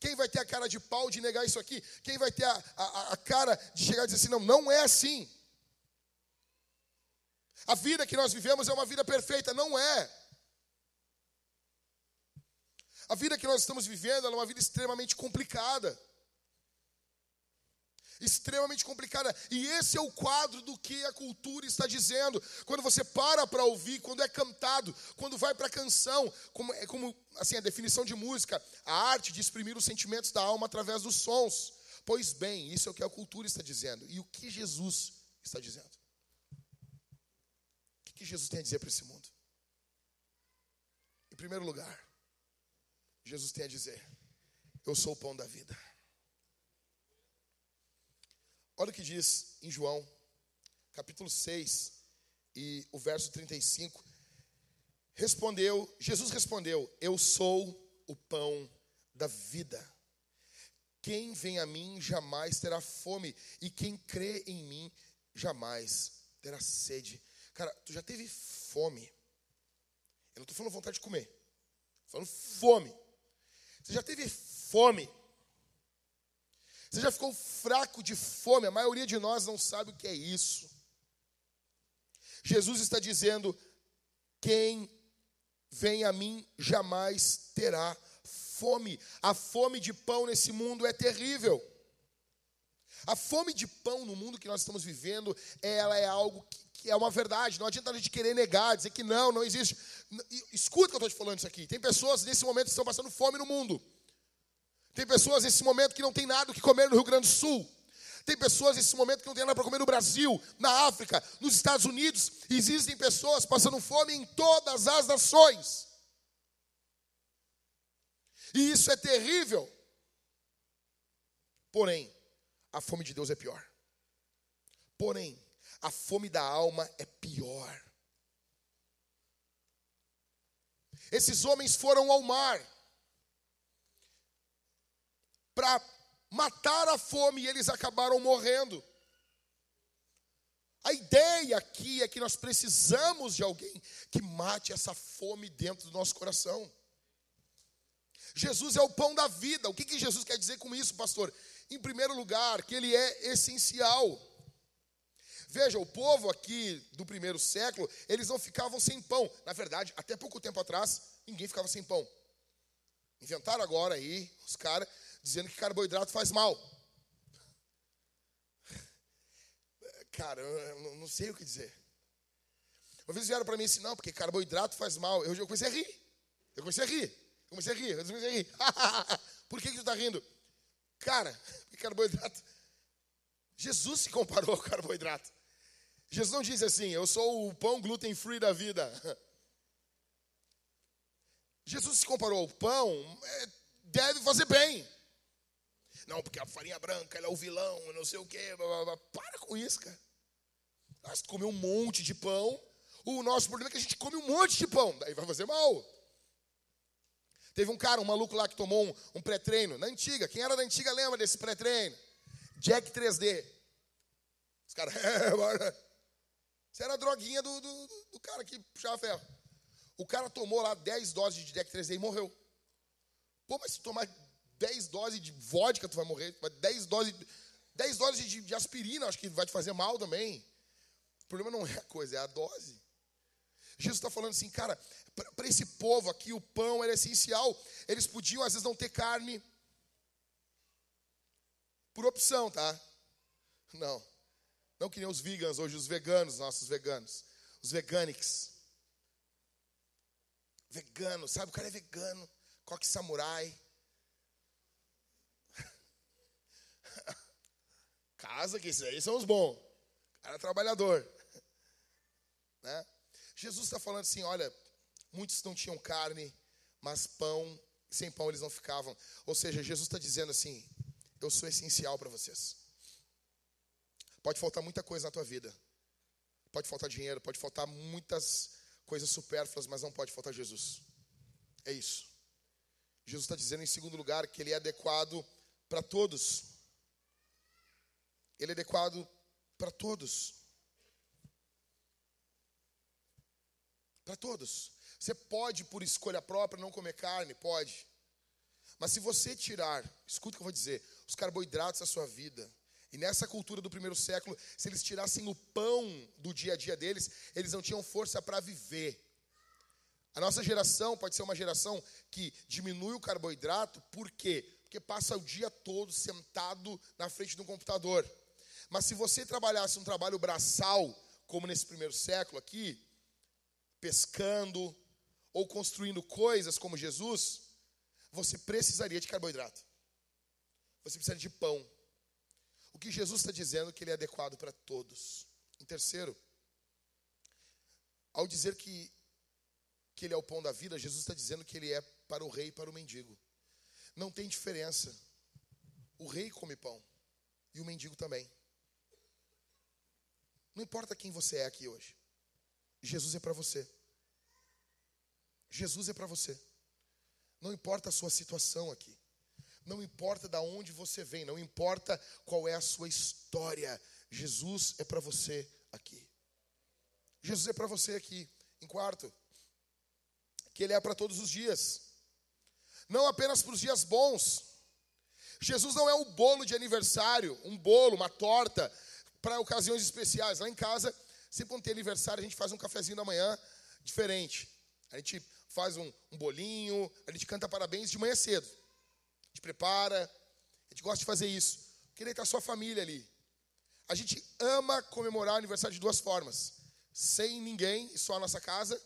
Quem vai ter a cara de pau de negar isso aqui? Quem vai ter a, a, a cara de chegar e dizer assim: não, não é assim. A vida que nós vivemos é uma vida perfeita, não é. A vida que nós estamos vivendo é uma vida extremamente complicada. Extremamente complicada. E esse é o quadro do que a cultura está dizendo. Quando você para para ouvir, quando é cantado, quando vai para a canção, como, é como assim, a definição de música, a arte de exprimir os sentimentos da alma através dos sons. Pois bem, isso é o que a cultura está dizendo. E o que Jesus está dizendo? O que Jesus tem a dizer para esse mundo? Em primeiro lugar, Jesus tem a dizer: Eu sou o pão da vida. Olha o que diz em João, capítulo 6, e o verso 35. Respondeu, Jesus respondeu: Eu sou o pão da vida. Quem vem a mim jamais terá fome, e quem crê em mim jamais terá sede. Cara, tu já teve fome? Eu não estou falando vontade de comer, estou falando fome. Você já teve fome? Você já ficou fraco de fome? A maioria de nós não sabe o que é isso. Jesus está dizendo: quem vem a mim jamais terá fome. A fome de pão nesse mundo é terrível. A fome de pão no mundo que nós estamos vivendo, ela é algo que, que é uma verdade. Não adianta a gente querer negar, dizer que não, não existe. Escuta que eu estou te falando isso aqui. Tem pessoas nesse momento que estão passando fome no mundo. Tem pessoas nesse momento que não tem nada o que comer no Rio Grande do Sul. Tem pessoas nesse momento que não tem nada para comer no Brasil, na África, nos Estados Unidos. Existem pessoas passando fome em todas as nações. E isso é terrível. Porém, a fome de Deus é pior. Porém, a fome da alma é pior. Esses homens foram ao mar para matar a fome e eles acabaram morrendo. A ideia aqui é que nós precisamos de alguém que mate essa fome dentro do nosso coração. Jesus é o pão da vida. O que, que Jesus quer dizer com isso, pastor? Em primeiro lugar, que ele é essencial. Veja, o povo aqui do primeiro século, eles não ficavam sem pão. Na verdade, até pouco tempo atrás, ninguém ficava sem pão. Inventaram agora aí, os caras, dizendo que carboidrato faz mal. Cara, eu não sei o que dizer. Uma vez vieram para mim assim, não, porque carboidrato faz mal. Eu, comecei a rir. Eu comecei a rir. Eu comecei a rir. Eu comecei a rir. Por que, que tu está rindo? Cara, carboidrato. Jesus se comparou ao carboidrato. Jesus não disse assim, eu sou o pão gluten free da vida. Jesus se comparou ao pão, é, deve fazer bem. Não, porque a farinha branca ela é o vilão, não sei o quê. Blá, blá, blá. Para com isso, cara. Nós comemos um monte de pão. O nosso problema é que a gente come um monte de pão. Daí vai fazer mal. Teve um cara, um maluco lá que tomou um, um pré-treino. Na antiga. Quem era da antiga lembra desse pré-treino? Jack 3D. Os caras, é. Isso era a droguinha do, do, do, cara que puxava ferro. O cara tomou lá 10 doses de Jack 3D e morreu. Pô, mas se tomar 10 doses de vodka, tu vai morrer. 10 doses, 10 doses de, de aspirina, acho que vai te fazer mal também. O problema não é a coisa, é a dose. Jesus está falando assim, cara, para esse povo aqui, o pão era essencial. Eles podiam, às vezes, não ter carne. Por opção, tá? Não. Não que nem os vegans, hoje os veganos, nossos veganos. Os veganics. Vegano, sabe? O cara é vegano. Coque samurai. Casa, que esses aí são os bons. Cara é trabalhador. Né? Jesus está falando assim: olha, muitos não tinham carne, mas pão, sem pão eles não ficavam. Ou seja, Jesus está dizendo assim: eu sou essencial para vocês. Pode faltar muita coisa na tua vida. Pode faltar dinheiro, pode faltar muitas coisas supérfluas, mas não pode faltar Jesus. É isso. Jesus está dizendo, em segundo lugar, que ele é adequado para todos. Ele é adequado para todos. Para todos. Você pode, por escolha própria, não comer carne? Pode. Mas se você tirar, escuta o que eu vou dizer, os carboidratos da sua vida, e nessa cultura do primeiro século, se eles tirassem o pão do dia a dia deles, eles não tinham força para viver. A nossa geração pode ser uma geração que diminui o carboidrato, por quê? Porque passa o dia todo sentado na frente de um computador. Mas se você trabalhasse um trabalho braçal, como nesse primeiro século aqui, pescando ou construindo coisas como Jesus, você precisaria de carboidrato. Você precisaria de pão. Que Jesus está dizendo que ele é adequado para todos. Em terceiro, ao dizer que, que ele é o pão da vida, Jesus está dizendo que ele é para o rei e para o mendigo. Não tem diferença. O rei come pão e o mendigo também. Não importa quem você é aqui hoje. Jesus é para você. Jesus é para você. Não importa a sua situação aqui. Não importa de onde você vem, não importa qual é a sua história. Jesus é para você aqui. Jesus é para você aqui. Em quarto, que Ele é para todos os dias, não apenas para os dias bons. Jesus não é o bolo de aniversário, um bolo, uma torta, para ocasiões especiais. Lá em casa, sempre quando tem aniversário, a gente faz um cafezinho da manhã diferente. A gente faz um, um bolinho, a gente canta parabéns de manhã cedo gente prepara, a gente gosta de fazer isso. Porque daí está a sua família ali. A gente ama comemorar o aniversário de duas formas: sem ninguém, só a nossa casa,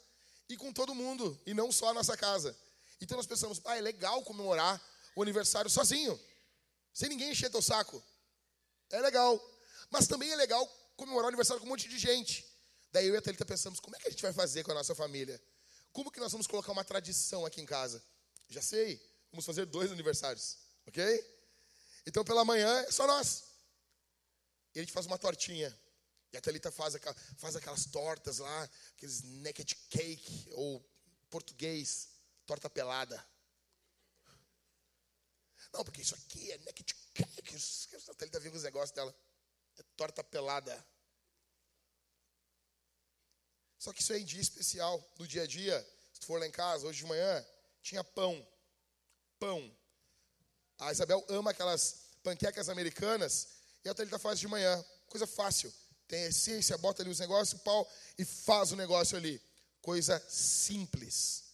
e com todo mundo, e não só a nossa casa. Então nós pensamos, ah, é legal comemorar o aniversário sozinho, sem ninguém encher teu saco. É legal. Mas também é legal comemorar o aniversário com um monte de gente. Daí eu e a Thalita pensamos, como é que a gente vai fazer com a nossa família? Como que nós vamos colocar uma tradição aqui em casa? Já sei, Vamos fazer dois aniversários, ok? Então pela manhã é só nós. E a gente faz uma tortinha. E a Thalita faz, faz aquelas tortas lá, aqueles naked cake, ou português, torta pelada. Não, porque isso aqui é naked cake. A Thalita viu os negócios dela. É torta pelada. Só que isso é em dia especial, no dia a dia. Se tu for lá em casa, hoje de manhã, tinha pão pão. A Isabel ama aquelas panquecas americanas e a Thalita faz de manhã. Coisa fácil. Tem essência, bota ali os negócios, pau e faz o negócio ali. Coisa simples.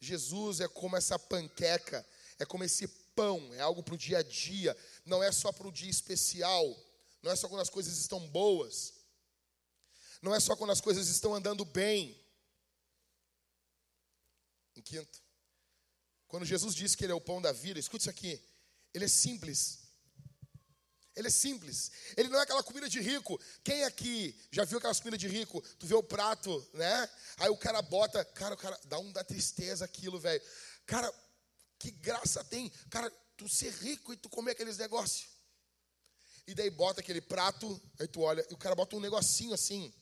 Jesus é como essa panqueca, é como esse pão, é algo para o dia a dia, não é só para o dia especial, não é só quando as coisas estão boas, não é só quando as coisas estão andando bem. Em quinto, quando Jesus disse que Ele é o pão da vida, escute isso aqui. Ele é simples. Ele é simples. Ele não é aquela comida de rico. Quem aqui já viu aquelas comidas de rico? Tu vê o prato, né? Aí o cara bota, cara, o cara dá um da tristeza aquilo, velho. Cara, que graça tem, cara, tu ser rico e tu comer aqueles negócios. E daí bota aquele prato, aí tu olha, e o cara bota um negocinho assim,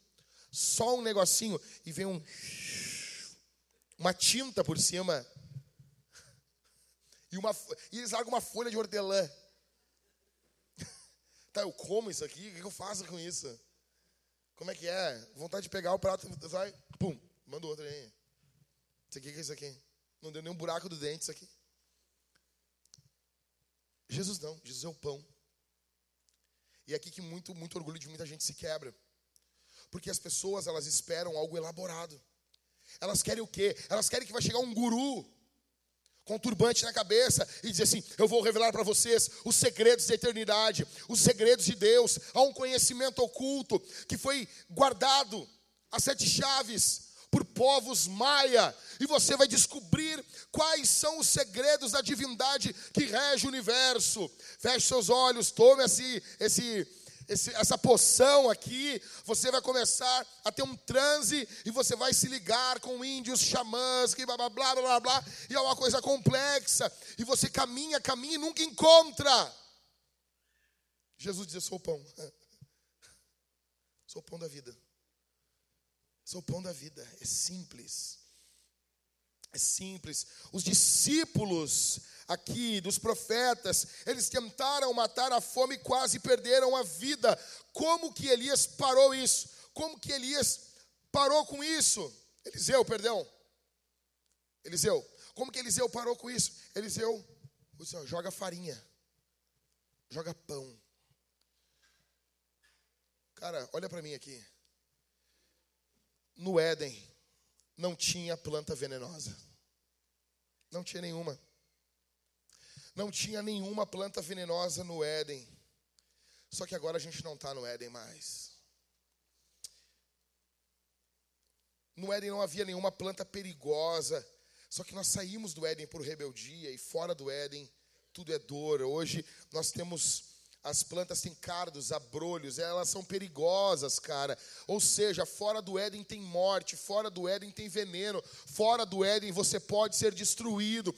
só um negocinho, e vem um uma tinta por cima. E, uma, e eles largam uma folha de hortelã. Tá, eu como isso aqui? O que eu faço com isso? Como é que é? Vontade de pegar o prato, vai, pum, manda outro aí. Isso aqui, o que é isso aqui? Não deu nenhum buraco do dente isso aqui. Jesus não, Jesus é o pão. E é aqui que muito, muito orgulho de muita gente se quebra. Porque as pessoas, elas esperam algo elaborado. Elas querem o quê? Elas querem que vai chegar um guru com um turbante na cabeça e dizer assim: Eu vou revelar para vocês os segredos da eternidade, os segredos de Deus. Há um conhecimento oculto que foi guardado a sete chaves por povos maia, e você vai descobrir quais são os segredos da divindade que rege o universo. Feche seus olhos, tome esse, esse, esse, essa poção aqui, você vai começar a ter um transe e você vai se ligar com índios, xamãs, que blá blá blá blá blá, e é uma coisa complexa, e você caminha, caminha e nunca encontra. Jesus diz: Eu sou o pão, sou o pão da vida. Sou o pão da vida. É simples. É simples. Os discípulos aqui dos profetas, eles tentaram matar a fome e quase perderam a vida. Como que Elias parou isso? Como que Elias parou com isso? Eliseu, perdão. Eliseu. Como que Eliseu parou com isso? Eliseu joga farinha. Joga pão. Cara, olha para mim aqui no Éden não tinha planta venenosa. Não tinha nenhuma. Não tinha nenhuma planta venenosa no Éden. Só que agora a gente não está no Éden mais. No Éden não havia nenhuma planta perigosa. Só que nós saímos do Éden por rebeldia e fora do Éden tudo é dor. Hoje nós temos as plantas têm cardos, abrolhos, elas são perigosas, cara. Ou seja, fora do Éden tem morte, fora do Éden tem veneno, fora do Éden você pode ser destruído,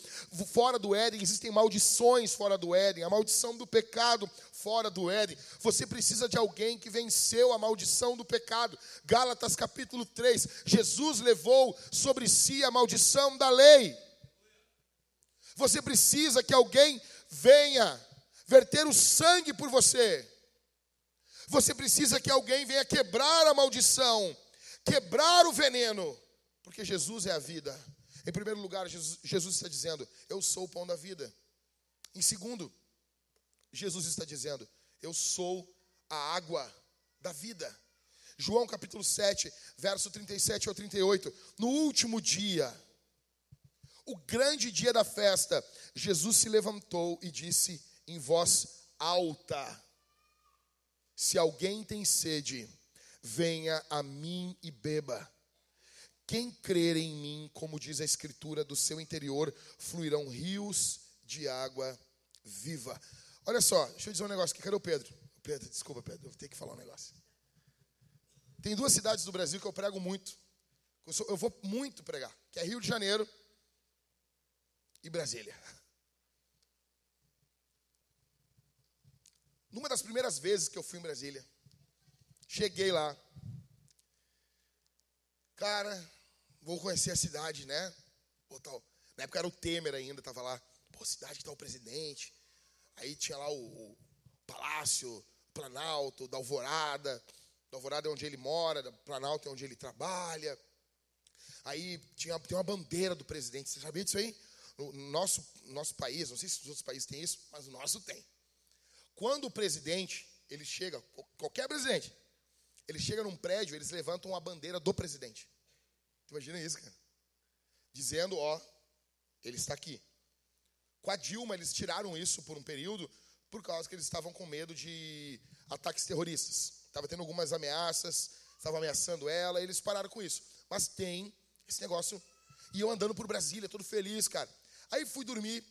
fora do Éden existem maldições fora do Éden, a maldição do pecado fora do Éden. Você precisa de alguém que venceu a maldição do pecado. Gálatas capítulo 3, Jesus levou sobre si a maldição da lei. Você precisa que alguém venha verter o sangue por você. Você precisa que alguém venha quebrar a maldição, quebrar o veneno, porque Jesus é a vida. Em primeiro lugar, Jesus, está dizendo: Eu sou o pão da vida. Em segundo, Jesus está dizendo: Eu sou a água da vida. João capítulo 7, verso 37 ao 38. No último dia, o grande dia da festa, Jesus se levantou e disse: em voz alta: Se alguém tem sede, venha a mim e beba. Quem crer em mim, como diz a Escritura, do seu interior fluirão rios de água viva. Olha só, deixa eu dizer um negócio aqui. Cadê o Pedro? Pedro, desculpa, Pedro, eu vou ter que falar um negócio. Tem duas cidades do Brasil que eu prego muito. Eu vou muito pregar, que é Rio de Janeiro e Brasília. Numa das primeiras vezes que eu fui em Brasília, cheguei lá. Cara, vou conhecer a cidade, né? Pô, tal. Na época era o Temer ainda, tava lá. Pô, cidade que tá o presidente. Aí tinha lá o, o Palácio, Planalto, da Alvorada. Da Alvorada é onde ele mora, da Planalto é onde ele trabalha. Aí tinha, tem uma bandeira do presidente. Você sabia disso aí? No nosso, nosso país, não sei se os outros países têm isso, mas o nosso tem. Quando o presidente, ele chega, qualquer presidente, ele chega num prédio, eles levantam a bandeira do presidente. Imagina isso, cara. Dizendo, ó, ele está aqui. Com a Dilma, eles tiraram isso por um período, por causa que eles estavam com medo de ataques terroristas. Estava tendo algumas ameaças, estavam ameaçando ela, e eles pararam com isso. Mas tem esse negócio. E eu andando por Brasília, todo feliz, cara. Aí fui dormir,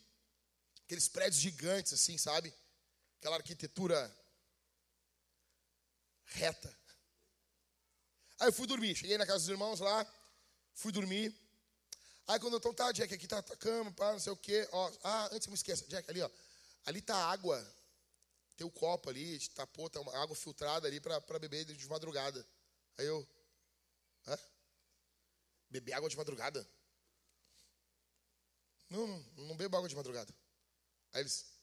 aqueles prédios gigantes, assim, sabe? Aquela arquitetura reta. Aí eu fui dormir, cheguei na casa dos irmãos lá, fui dormir. Aí quando eu tô, tá, Jack, aqui tá a cama, pá, não sei o quê. Ó, ah, antes eu me esqueça, Jack, ali, ó. Ali tá água. Tem o um copo ali, tapou, tá uma água filtrada ali para beber de madrugada. Aí eu. Hã? Beber água de madrugada? Não, não, não bebo água de madrugada. Aí eles.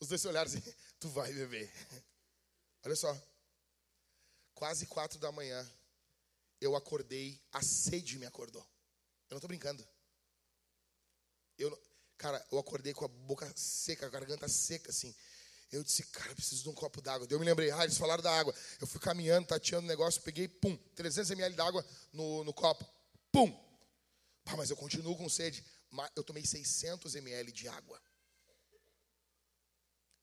Os dois se olharam assim, tu vai beber. Olha só. Quase quatro da manhã, eu acordei, a sede me acordou. Eu não estou brincando. Eu, cara, eu acordei com a boca seca, a garganta seca, assim. Eu disse, cara, eu preciso de um copo d'água. Eu me lembrei, ah, eles falaram da água. Eu fui caminhando, tateando o negócio, peguei, pum, 300 ml d'água no, no copo. Pum! Ah, mas eu continuo com sede. Eu tomei 600 ml de água.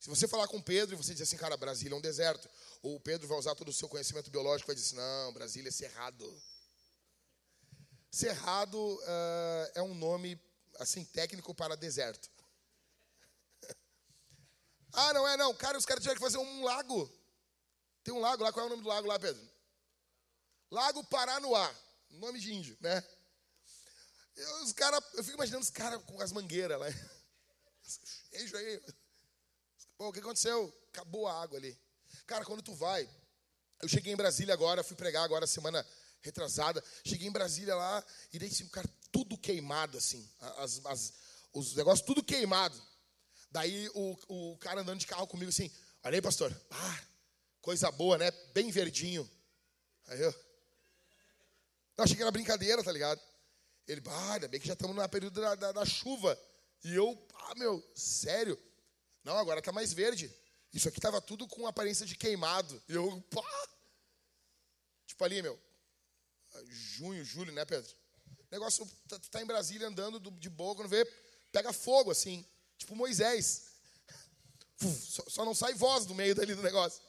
Se você falar com Pedro e você dizer assim, cara, Brasília é um deserto, o Pedro vai usar todo o seu conhecimento biológico e vai dizer, não, Brasília é cerrado. Cerrado uh, é um nome assim técnico para deserto. ah, não é não, cara, os caras tiveram que fazer um lago. Tem um lago lá, qual é o nome do lago lá, Pedro? Lago Paranoá, nome de índio, né? Eu, os cara, eu fico imaginando os caras com as mangueiras lá. Aí. Pô, o que aconteceu? Acabou a água ali. Cara, quando tu vai, eu cheguei em Brasília agora, fui pregar agora semana retrasada. Cheguei em Brasília lá e daí, assim, cara, tudo queimado, assim. As, as, os negócios tudo queimado. Daí o, o cara andando de carro comigo assim, olha aí, pastor. Ah, coisa boa, né? Bem verdinho. Aí eu. Eu achei que era brincadeira, tá ligado? Ele, ah, ainda bem que já estamos no período da, da, da chuva. E eu, ah, meu, sério? Não, agora está mais verde. Isso aqui estava tudo com aparência de queimado. E eu, pá! Tipo ali, meu. Junho, julho, né, Pedro? O negócio tá, tá em Brasília andando de boa, quando vê, pega fogo assim. Tipo Moisés. Só, só não sai voz do meio dali do negócio.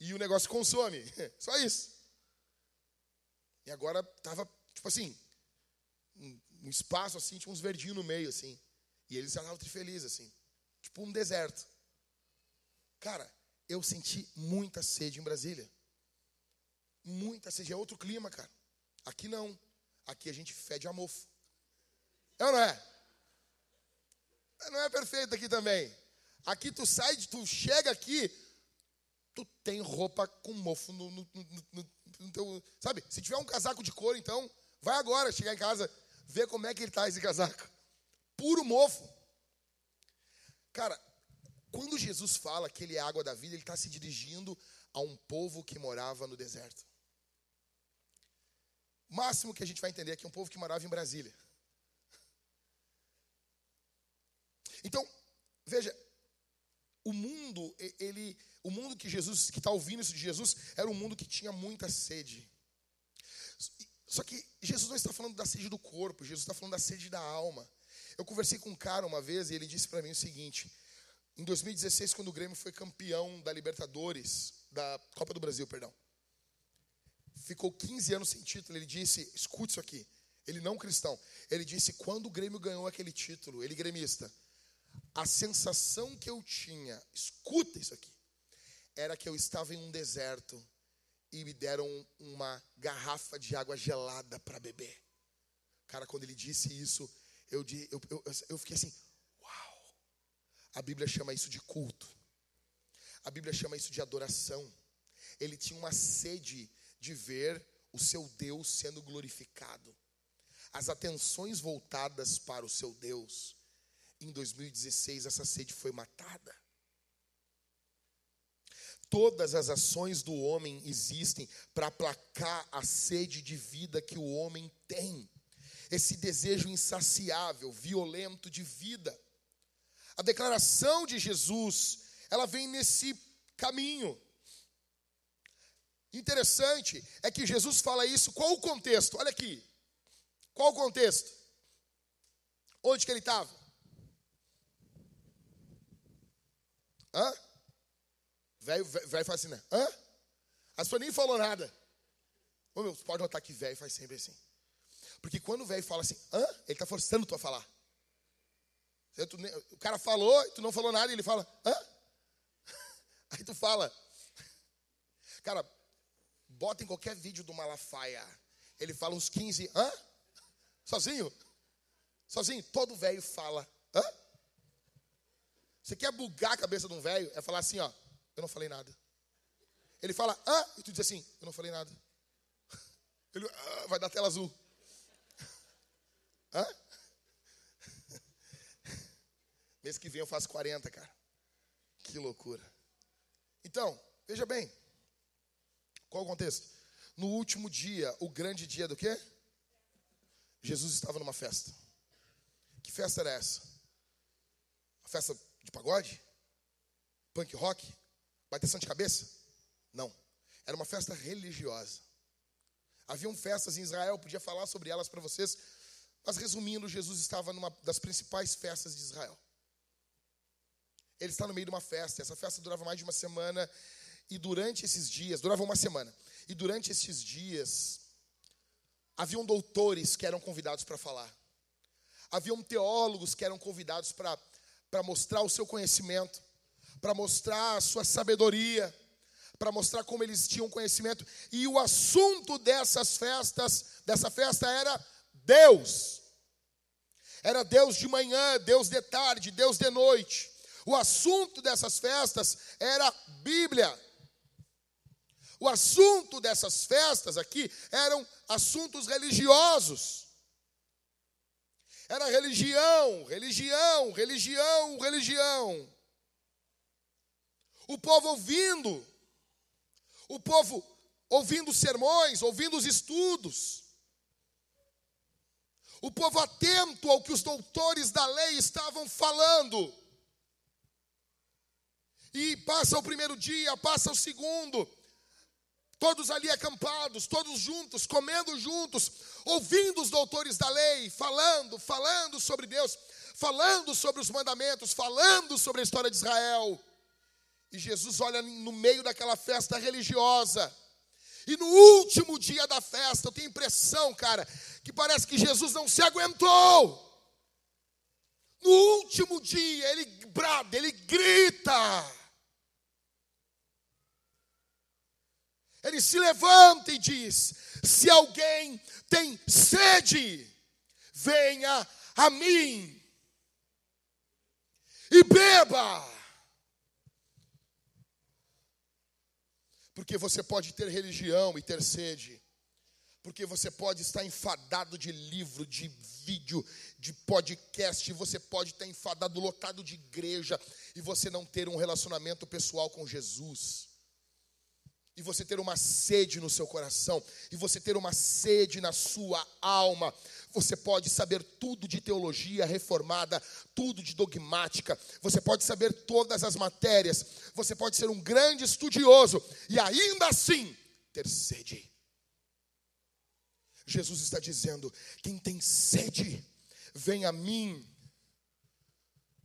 E o negócio consome. Só isso. E agora tava, tipo assim, um, um espaço assim, tinha uns verdinhos no meio, assim. E eles já estavam felizes, assim. Tipo um deserto. Cara, eu senti muita sede em Brasília. Muita sede. É outro clima, cara. Aqui não. Aqui a gente fede a mofo. É ou não é? Não é perfeito aqui também. Aqui tu sai, tu chega aqui, tu tem roupa com mofo no, no, no, no teu. Sabe? Se tiver um casaco de couro, então, vai agora chegar em casa, ver como é que ele tá esse casaco. Puro mofo. Cara, quando Jesus fala que ele é água da vida, ele está se dirigindo a um povo que morava no deserto. O máximo que a gente vai entender é que é um povo que morava em Brasília. Então, veja, o mundo, ele, o mundo que Jesus, que está ouvindo isso de Jesus, era um mundo que tinha muita sede. Só que Jesus não está falando da sede do corpo, Jesus está falando da sede da alma. Eu conversei com um cara uma vez e ele disse para mim o seguinte: em 2016, quando o Grêmio foi campeão da Libertadores, da Copa do Brasil, perdão, ficou 15 anos sem título. Ele disse: escute isso aqui. Ele não cristão. Ele disse: quando o Grêmio ganhou aquele título, ele gremista, a sensação que eu tinha, escuta isso aqui, era que eu estava em um deserto e me deram uma garrafa de água gelada para beber. Cara, quando ele disse isso, eu, eu, eu, eu fiquei assim, uau. A Bíblia chama isso de culto. A Bíblia chama isso de adoração. Ele tinha uma sede de ver o seu Deus sendo glorificado. As atenções voltadas para o seu Deus. Em 2016, essa sede foi matada. Todas as ações do homem existem para aplacar a sede de vida que o homem tem esse desejo insaciável, violento de vida. A declaração de Jesus, ela vem nesse caminho. Interessante é que Jesus fala isso, qual o contexto? Olha aqui. Qual o contexto? Onde que ele estava? Hã? Velho, velho faz assim, né? Hã? As pessoas nem falou nada. Ô meu, pode notar que velho faz sempre assim. Porque quando o velho fala assim, hã? Ele está forçando tu a falar. O cara falou, tu não falou nada, e ele fala, hã? Aí tu fala. Cara, bota em qualquer vídeo do Malafaia. Ele fala uns 15, hã? Sozinho? Sozinho? Todo velho fala, hã? Você quer bugar a cabeça de um velho? É falar assim, ó, eu não falei nada. Ele fala, hã? E tu diz assim, eu não falei nada. Ele ah, vai dar tela azul. Hã? Mês que vem eu faço 40, cara. Que loucura. Então, veja bem. Qual o contexto? No último dia, o grande dia do quê? Jesus estava numa festa. Que festa era essa? Uma festa de pagode? Punk rock? Bateção de cabeça? Não. Era uma festa religiosa. Haviam festas em Israel, podia falar sobre elas para vocês, mas resumindo, Jesus estava numa das principais festas de Israel. Ele está no meio de uma festa, essa festa durava mais de uma semana, e durante esses dias, durava uma semana, e durante esses dias, haviam doutores que eram convidados para falar, haviam teólogos que eram convidados para mostrar o seu conhecimento, para mostrar a sua sabedoria, para mostrar como eles tinham conhecimento. E o assunto dessas festas, dessa festa era Deus. Era Deus de manhã, Deus de tarde, Deus de noite. O assunto dessas festas era Bíblia. O assunto dessas festas aqui eram assuntos religiosos. Era religião, religião, religião, religião. O povo ouvindo o povo ouvindo sermões, ouvindo os estudos, o povo atento ao que os doutores da lei estavam falando. E passa o primeiro dia, passa o segundo, todos ali acampados, todos juntos, comendo juntos, ouvindo os doutores da lei, falando, falando sobre Deus, falando sobre os mandamentos, falando sobre a história de Israel. E Jesus olha no meio daquela festa religiosa. E no último dia da festa, eu tenho impressão, cara, que parece que Jesus não se aguentou. No último dia, ele brada, ele grita. Ele se levanta e diz: Se alguém tem sede, venha a mim e beba. Porque você pode ter religião e ter sede. Porque você pode estar enfadado de livro, de vídeo, de podcast, você pode estar enfadado, lotado de igreja, e você não ter um relacionamento pessoal com Jesus e você ter uma sede no seu coração, e você ter uma sede na sua alma. Você pode saber tudo de teologia reformada, tudo de dogmática, você pode saber todas as matérias, você pode ser um grande estudioso e ainda assim ter sede. Jesus está dizendo: quem tem sede, vem a mim.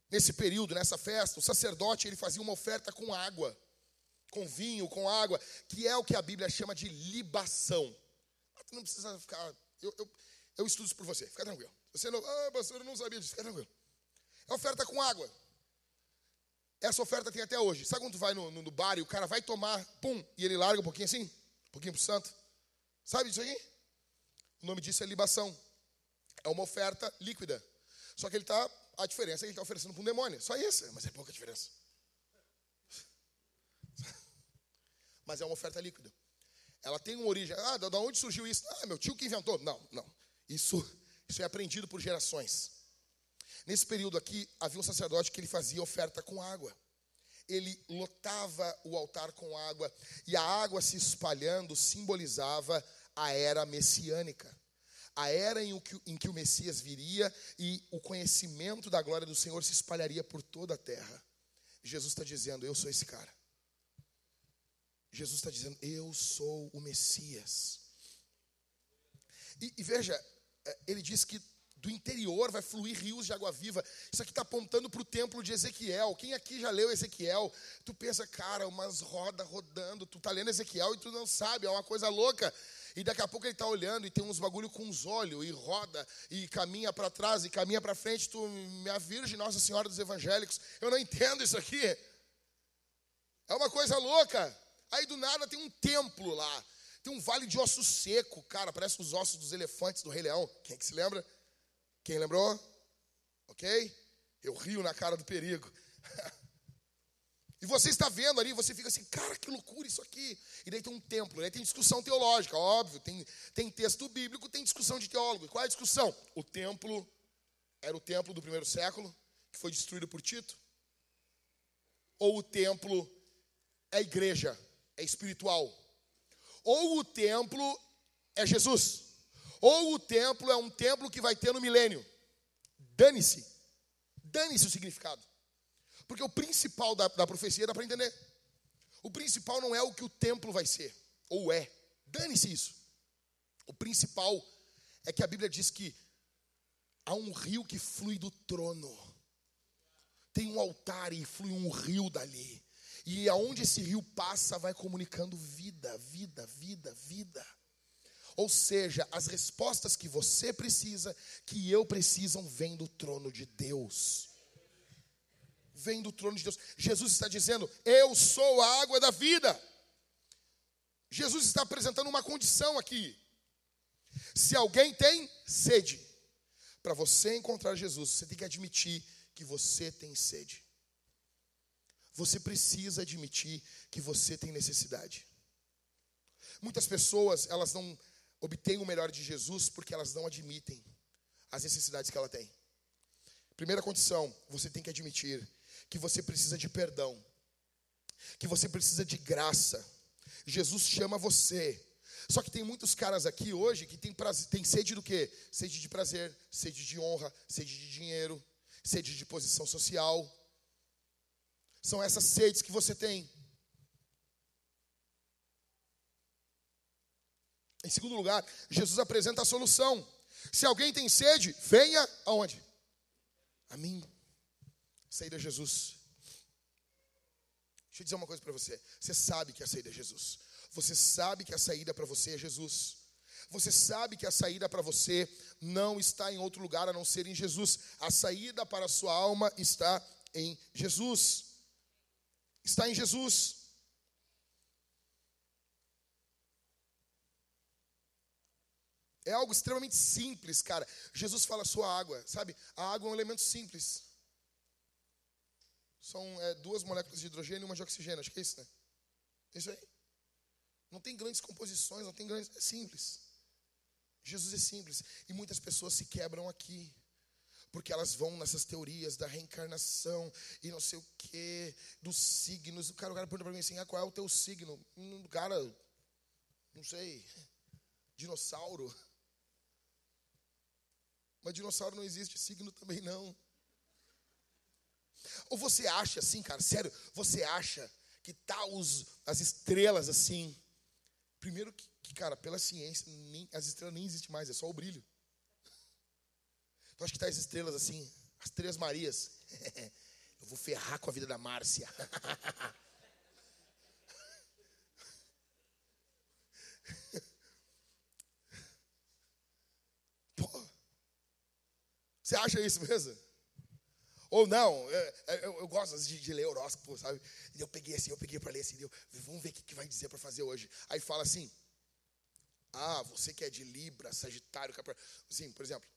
Nesse período, nessa festa, o sacerdote ele fazia uma oferta com água com vinho, com água, que é o que a Bíblia chama de libação. Não precisa ficar. Eu, eu, eu estudo isso por você, fica tranquilo. Você não. Ah, pastor, eu não sabia disso, fica tranquilo. É oferta com água. Essa oferta tem até hoje. Sabe quando tu vai no, no, no, bar e o cara vai tomar, pum, e ele larga um pouquinho assim? Um pouquinho pro santo? Sabe disso aí? O nome disso é libação. É uma oferta líquida. Só que ele está. A diferença é que ele está oferecendo para um demônio. Só isso, mas é pouca diferença. Mas é uma oferta líquida. Ela tem uma origem. Ah, de onde surgiu isso? Ah, meu tio que inventou. Não, não. Isso, isso é aprendido por gerações. Nesse período aqui, havia um sacerdote que ele fazia oferta com água. Ele lotava o altar com água, e a água se espalhando simbolizava a era messiânica. A era em que, em que o Messias viria e o conhecimento da glória do Senhor se espalharia por toda a terra. Jesus está dizendo: Eu sou esse cara. Jesus está dizendo: Eu sou o Messias. E, e, veja, é, ele diz que do interior vai fluir rios de água viva. Isso aqui está apontando para o templo de Ezequiel. Quem aqui já leu Ezequiel? Tu pensa, cara, umas rodas rodando. Tu está lendo Ezequiel e tu não sabe, é uma coisa louca. E daqui a pouco ele está olhando e tem uns bagulho com os olhos, e roda, e caminha para trás, e caminha para frente. Tu, minha Virgem Nossa Senhora dos Evangélicos, eu não entendo isso aqui. É uma coisa louca. Aí do nada tem um templo lá. Tem um vale de osso seco, cara, parece os ossos dos elefantes do Rei Leão. Quem é que se lembra? Quem lembrou? Ok? Eu rio na cara do perigo. e você está vendo ali, você fica assim, cara, que loucura isso aqui. E daí tem um templo, daí tem discussão teológica, óbvio, tem, tem texto bíblico, tem discussão de teólogo. E qual é a discussão? O templo era o templo do primeiro século, que foi destruído por Tito? Ou o templo é igreja, é espiritual? Ou o templo é Jesus? Ou o templo é um templo que vai ter no milênio? Dane-se. Dane-se o significado. Porque o principal da, da profecia dá para entender. O principal não é o que o templo vai ser, ou é. Dane-se isso. O principal é que a Bíblia diz que há um rio que flui do trono. Tem um altar e flui um rio dali. E aonde esse rio passa, vai comunicando vida, vida, vida, vida. Ou seja, as respostas que você precisa, que eu precisam, vêm do trono de Deus. Vem do trono de Deus. Jesus está dizendo: Eu sou a água da vida. Jesus está apresentando uma condição aqui. Se alguém tem sede, para você encontrar Jesus, você tem que admitir que você tem sede. Você precisa admitir que você tem necessidade. Muitas pessoas, elas não obtêm o melhor de Jesus porque elas não admitem as necessidades que ela tem. Primeira condição, você tem que admitir que você precisa de perdão, que você precisa de graça. Jesus chama você só que tem muitos caras aqui hoje que tem, prazer, tem sede do quê? Sede de prazer, sede de honra, sede de dinheiro, sede de posição social. São essas sedes que você tem. Em segundo lugar, Jesus apresenta a solução. Se alguém tem sede, venha aonde? A mim. Saída Jesus. Deixa eu dizer uma coisa para você. Você sabe que a saída é Jesus. Você sabe que a saída para você é Jesus. Você sabe que a saída para você não está em outro lugar a não ser em Jesus. A saída para a sua alma está em Jesus. Está em Jesus. É algo extremamente simples, cara. Jesus fala sua água, sabe? A água é um elemento simples. São é, duas moléculas de hidrogênio e uma de oxigênio, acho que é isso, né? É isso aí. Não tem grandes composições, não tem grandes. É simples. Jesus é simples. E muitas pessoas se quebram aqui. Porque elas vão nessas teorias da reencarnação e não sei o quê, dos signos. O cara, o cara pergunta para mim assim: ah, qual é o teu signo? Um cara, não sei, dinossauro. Mas dinossauro não existe, signo também não. Ou você acha assim, cara, sério, você acha que tá os, as estrelas assim, Primeiro que, que cara, pela ciência, nem, as estrelas nem existem mais, é só o brilho. Então acho que tá as estrelas assim, as três Marias. Eu vou ferrar com a vida da Márcia. Pô, você acha isso mesmo? Ou não, eu, eu, eu gosto de, de, ler horóscopo, sabe? E eu peguei assim, eu peguei para ler assim, eu, vamos ver o que, que vai dizer para fazer hoje. Aí fala assim, ah, você que é de Libra, Sagitário, Capricórnio. Assim, por exemplo,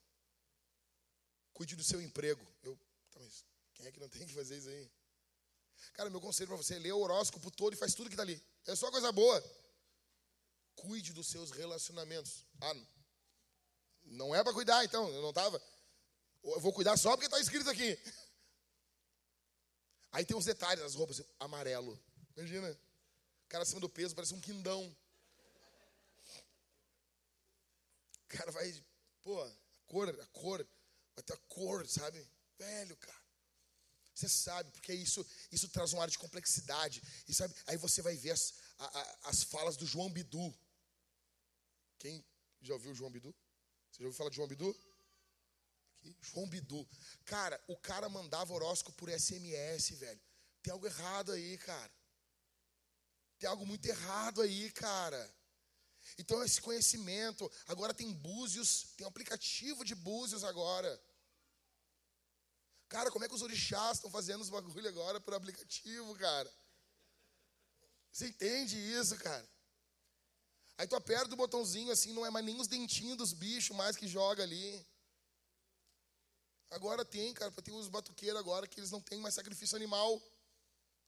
cuide do seu emprego. Eu, tá, mas quem é que não tem que fazer isso aí? Cara, meu conselho para você é ler o horóscopo todo e faz tudo que está ali. É só coisa boa. Cuide dos seus relacionamentos. Ah, não é para cuidar, então. Eu não estava. Eu vou cuidar só porque está escrito aqui. Aí tem uns detalhes nas roupas. Amarelo. Imagina. O cara acima do peso, parece um quindão. O cara vai, pô, a cor, a cor, ter a cor, sabe? Velho, cara. Você sabe, porque isso, isso traz um ar de complexidade. E sabe, aí você vai ver as, a, a, as falas do João Bidu. Quem já ouviu o João Bidu? Você já ouviu falar de João Bidu? Aqui, João Bidu. Cara, o cara mandava horóscopo por SMS, velho. Tem algo errado aí, cara. Tem algo muito errado aí, cara. Então, esse conhecimento, agora tem búzios, tem um aplicativo de búzios agora. Cara, como é que os orixás estão fazendo os bagulho agora por aplicativo, cara? Você entende isso, cara? Aí tu aperta o botãozinho assim, não é mais nem os dentinhos dos bichos mais que joga ali. Agora tem, cara, tem os batuqueiros agora que eles não têm mais sacrifício animal.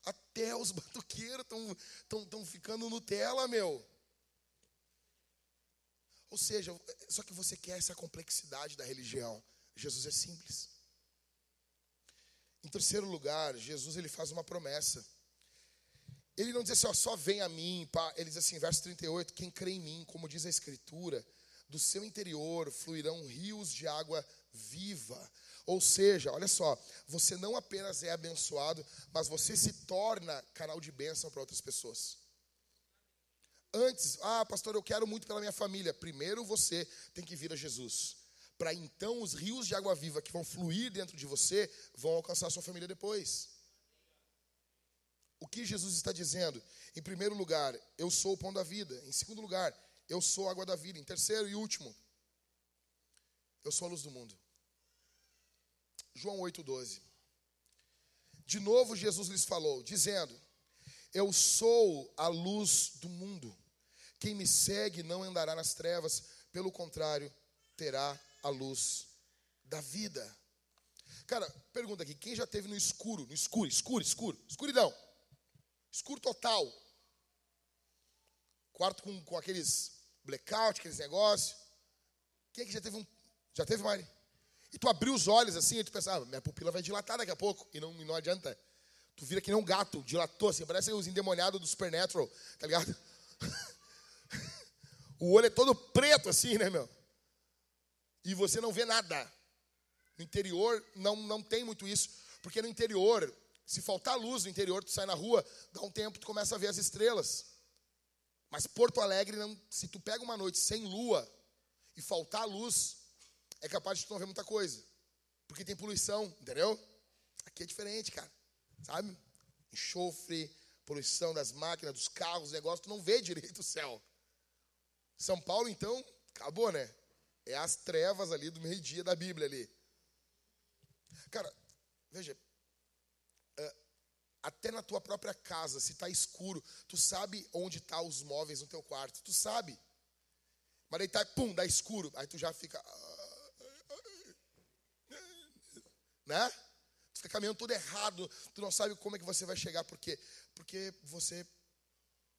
Até os batuqueiros estão tão, tão ficando Nutella, meu. Ou seja, só que você quer essa complexidade da religião. Jesus é simples. Em terceiro lugar, Jesus ele faz uma promessa. Ele não diz assim, ó, só vem a mim, pá. ele diz assim, verso 38, quem crê em mim, como diz a escritura, do seu interior fluirão rios de água viva. Ou seja, olha só, você não apenas é abençoado, mas você se torna canal de bênção para outras pessoas. Antes, ah, pastor, eu quero muito pela minha família. Primeiro você tem que vir a Jesus. Para então os rios de água viva que vão fluir dentro de você vão alcançar sua família depois. O que Jesus está dizendo? Em primeiro lugar, eu sou o pão da vida. Em segundo lugar, eu sou a água da vida. Em terceiro e último, eu sou a luz do mundo. João 8,12. De novo Jesus lhes falou, dizendo: Eu sou a luz do mundo. Quem me segue não andará nas trevas, pelo contrário, terá a luz da vida. Cara, pergunta aqui: quem já teve no escuro? No escuro, escuro, escuro, escuridão. Escuro total. Quarto com, com aqueles blackout, aqueles negócios. Quem é que já teve um. Já teve, Mari? E tu abriu os olhos assim e tu pensava, minha pupila vai dilatar daqui a pouco. E não, não adianta. Tu vira que nem um gato, dilatou assim, parece os endemoniados do Supernatural, tá ligado? o olho é todo preto assim, né, meu? E você não vê nada. No interior não, não tem muito isso. Porque no interior, se faltar luz no interior, tu sai na rua, dá um tempo, tu começa a ver as estrelas. Mas Porto Alegre, não, se tu pega uma noite sem lua e faltar luz, é capaz de tu não ver muita coisa. Porque tem poluição, entendeu? Aqui é diferente, cara. Sabe? Enxofre, poluição das máquinas, dos carros, negócio, tu não vê direito o céu. São Paulo, então, acabou, né? É as trevas ali do meio-dia da Bíblia ali. Cara, veja, é, até na tua própria casa, se está escuro, tu sabe onde estão tá os móveis no teu quarto, tu sabe. Mas daí tá, pum, dá escuro, aí tu já fica, né? Tu fica caminhando todo errado, tu não sabe como é que você vai chegar, por quê? Porque você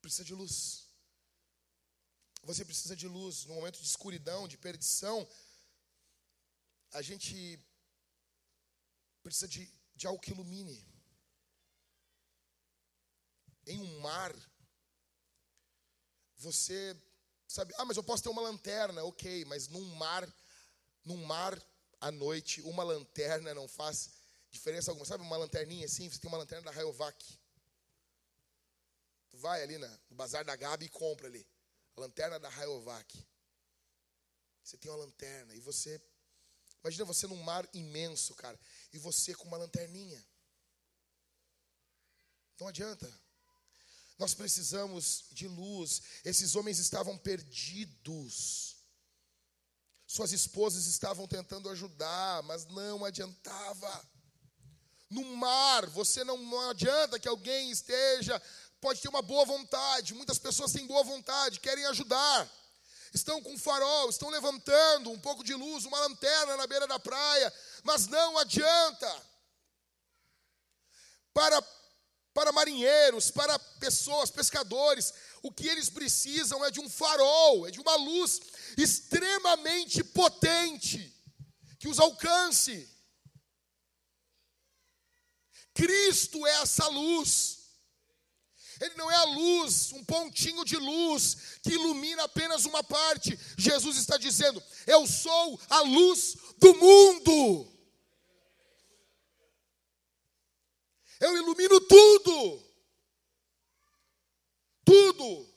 precisa de luz. Você precisa de luz. No momento de escuridão, de perdição, a gente precisa de, de algo que ilumine. Em um mar, você sabe, ah, mas eu posso ter uma lanterna, ok, mas num mar, num mar à noite, uma lanterna não faz diferença alguma. Sabe uma lanterninha assim? Você tem uma lanterna da Rayovac. Tu vai ali na, no Bazar da Gabi e compra ali. A lanterna da Rayovac. Você tem uma lanterna e você. Imagina você num mar imenso, cara. E você com uma lanterninha. Não adianta. Nós precisamos de luz. Esses homens estavam perdidos. Suas esposas estavam tentando ajudar, mas não adiantava. No mar, você não, não adianta que alguém esteja, pode ter uma boa vontade. Muitas pessoas têm boa vontade, querem ajudar. Estão com farol, estão levantando um pouco de luz, uma lanterna na beira da praia, mas não adianta. Para para marinheiros, para pessoas, pescadores, o que eles precisam é de um farol, é de uma luz extremamente potente que os alcance. Cristo é essa luz. Ele não é a luz, um pontinho de luz que ilumina apenas uma parte. Jesus está dizendo: Eu sou a luz do mundo. Eu ilumino tudo. Tudo.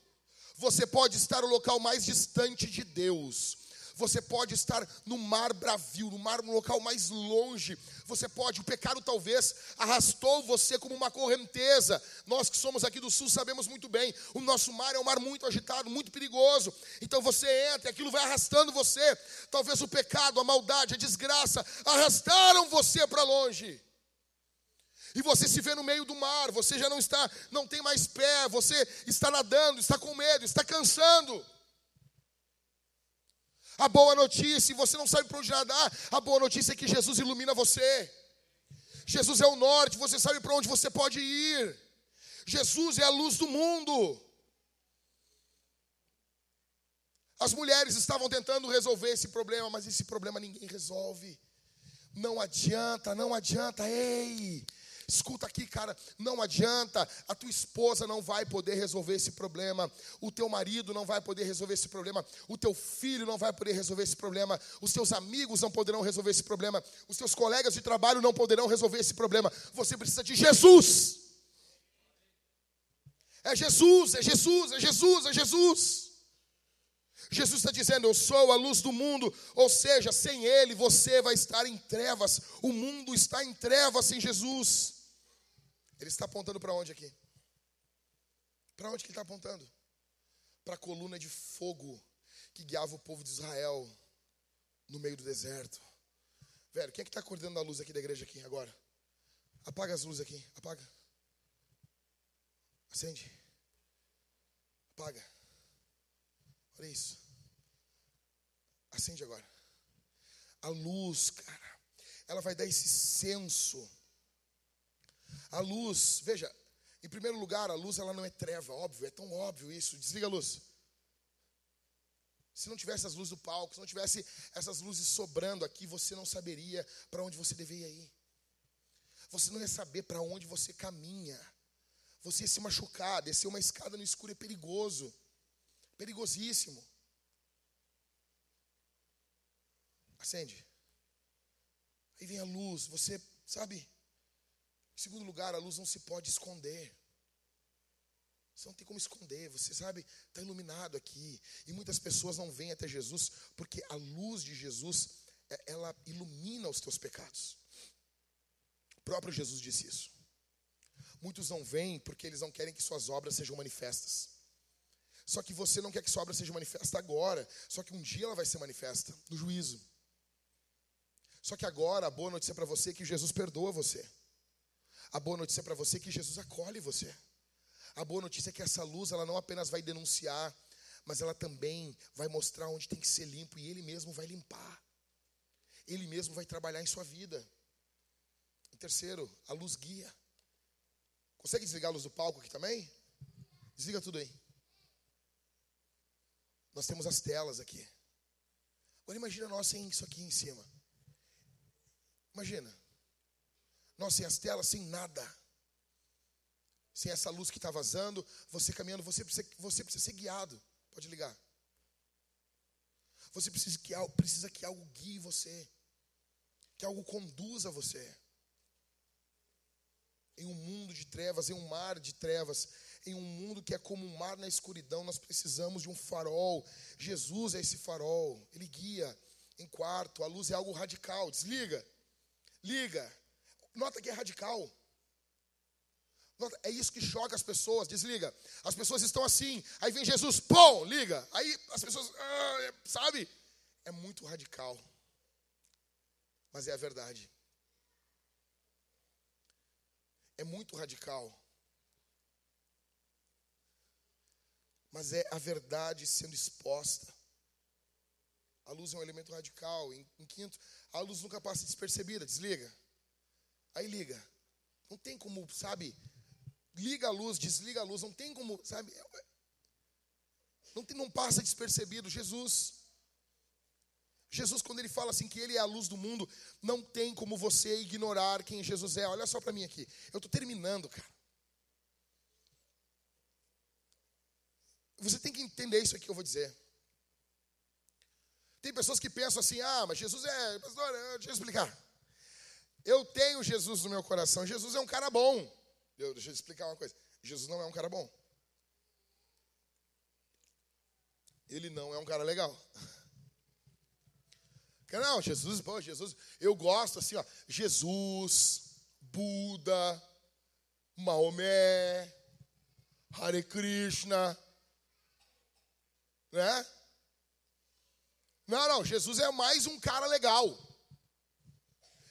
Você pode estar no local mais distante de Deus. Você pode estar no mar bravio, no mar no local mais longe. Você pode, o pecado talvez arrastou você como uma correnteza. Nós que somos aqui do sul sabemos muito bem. O nosso mar é um mar muito agitado, muito perigoso. Então você entra, aquilo vai arrastando você. Talvez o pecado, a maldade, a desgraça arrastaram você para longe. E você se vê no meio do mar, você já não está, não tem mais pé, você está nadando, está com medo, está cansando. A boa notícia, e você não sabe para onde nadar, a boa notícia é que Jesus ilumina você. Jesus é o norte, você sabe para onde você pode ir. Jesus é a luz do mundo. As mulheres estavam tentando resolver esse problema, mas esse problema ninguém resolve. Não adianta, não adianta. Ei, Escuta aqui, cara, não adianta, a tua esposa não vai poder resolver esse problema, o teu marido não vai poder resolver esse problema, o teu filho não vai poder resolver esse problema, os teus amigos não poderão resolver esse problema, os teus colegas de trabalho não poderão resolver esse problema. Você precisa de Jesus. É Jesus, é Jesus, é Jesus, é Jesus. Jesus está dizendo: Eu sou a luz do mundo, ou seja, sem Ele você vai estar em trevas. O mundo está em trevas sem Jesus. Ele está apontando para onde aqui? Para onde que ele está apontando? Para a coluna de fogo que guiava o povo de Israel no meio do deserto. Velho, quem é que está acordando a luz aqui da igreja aqui agora? Apaga as luzes aqui, apaga. Acende. Apaga. Olha isso. Acende agora. A luz, cara, ela vai dar esse senso. A luz, veja, em primeiro lugar, a luz ela não é treva, óbvio, é tão óbvio isso. Desliga a luz. Se não tivesse as luzes do palco, se não tivesse essas luzes sobrando aqui, você não saberia para onde você deveria ir. Você não ia saber para onde você caminha. Você ia se machucar, descer uma escada no escuro é perigoso. Perigosíssimo. Acende. Aí vem a luz, você sabe. Em segundo lugar, a luz não se pode esconder. Você não tem como esconder, você sabe, está iluminado aqui. E muitas pessoas não vêm até Jesus porque a luz de Jesus, é, ela ilumina os teus pecados. O próprio Jesus disse isso. Muitos não vêm porque eles não querem que suas obras sejam manifestas. Só que você não quer que sua obra seja manifesta agora, só que um dia ela vai ser manifesta no juízo. Só que agora a boa notícia para você é que Jesus perdoa você. A boa notícia para você é que Jesus acolhe você. A boa notícia é que essa luz ela não apenas vai denunciar, mas ela também vai mostrar onde tem que ser limpo e ele mesmo vai limpar. Ele mesmo vai trabalhar em sua vida. Em terceiro, a luz guia. Consegue desligar a luz do palco aqui também? Desliga tudo aí. Nós temos as telas aqui. Agora imagina nós sem isso aqui em cima. Imagina. Nós sem as telas, sem nada. Sem essa luz que está vazando, você caminhando, você precisa, você precisa ser guiado. Pode ligar. Você precisa que, precisa que algo guie você. Que algo conduza você. Em um mundo de trevas, em um mar de trevas, em um mundo que é como um mar na escuridão, nós precisamos de um farol. Jesus é esse farol, ele guia. Em quarto, a luz é algo radical. Desliga, liga. Nota que é radical. Nota, é isso que choca as pessoas. Desliga. As pessoas estão assim. Aí vem Jesus, pum, liga. Aí as pessoas, ah, é, sabe? É muito radical. Mas é a verdade. É muito radical. mas é a verdade sendo exposta. A luz é um elemento radical. Em, em, quinto, a luz nunca passa despercebida, desliga. Aí liga. Não tem como, sabe? Liga a luz, desliga a luz, não tem como, sabe? Não, tem, não passa despercebido. Jesus. Jesus, quando ele fala assim que ele é a luz do mundo, não tem como você ignorar quem Jesus é. Olha só para mim aqui. Eu estou terminando, cara. Você tem que entender isso aqui que eu vou dizer. Tem pessoas que pensam assim: ah, mas Jesus é. Pastor, deixa eu explicar. Eu tenho Jesus no meu coração. Jesus é um cara bom. Eu, deixa eu explicar uma coisa: Jesus não é um cara bom. Ele não é um cara legal. Não, Jesus, pô, Jesus, eu gosto assim, ó. Jesus, Buda, Maomé, Hare Krishna, né? Não, não, Jesus é mais um cara legal.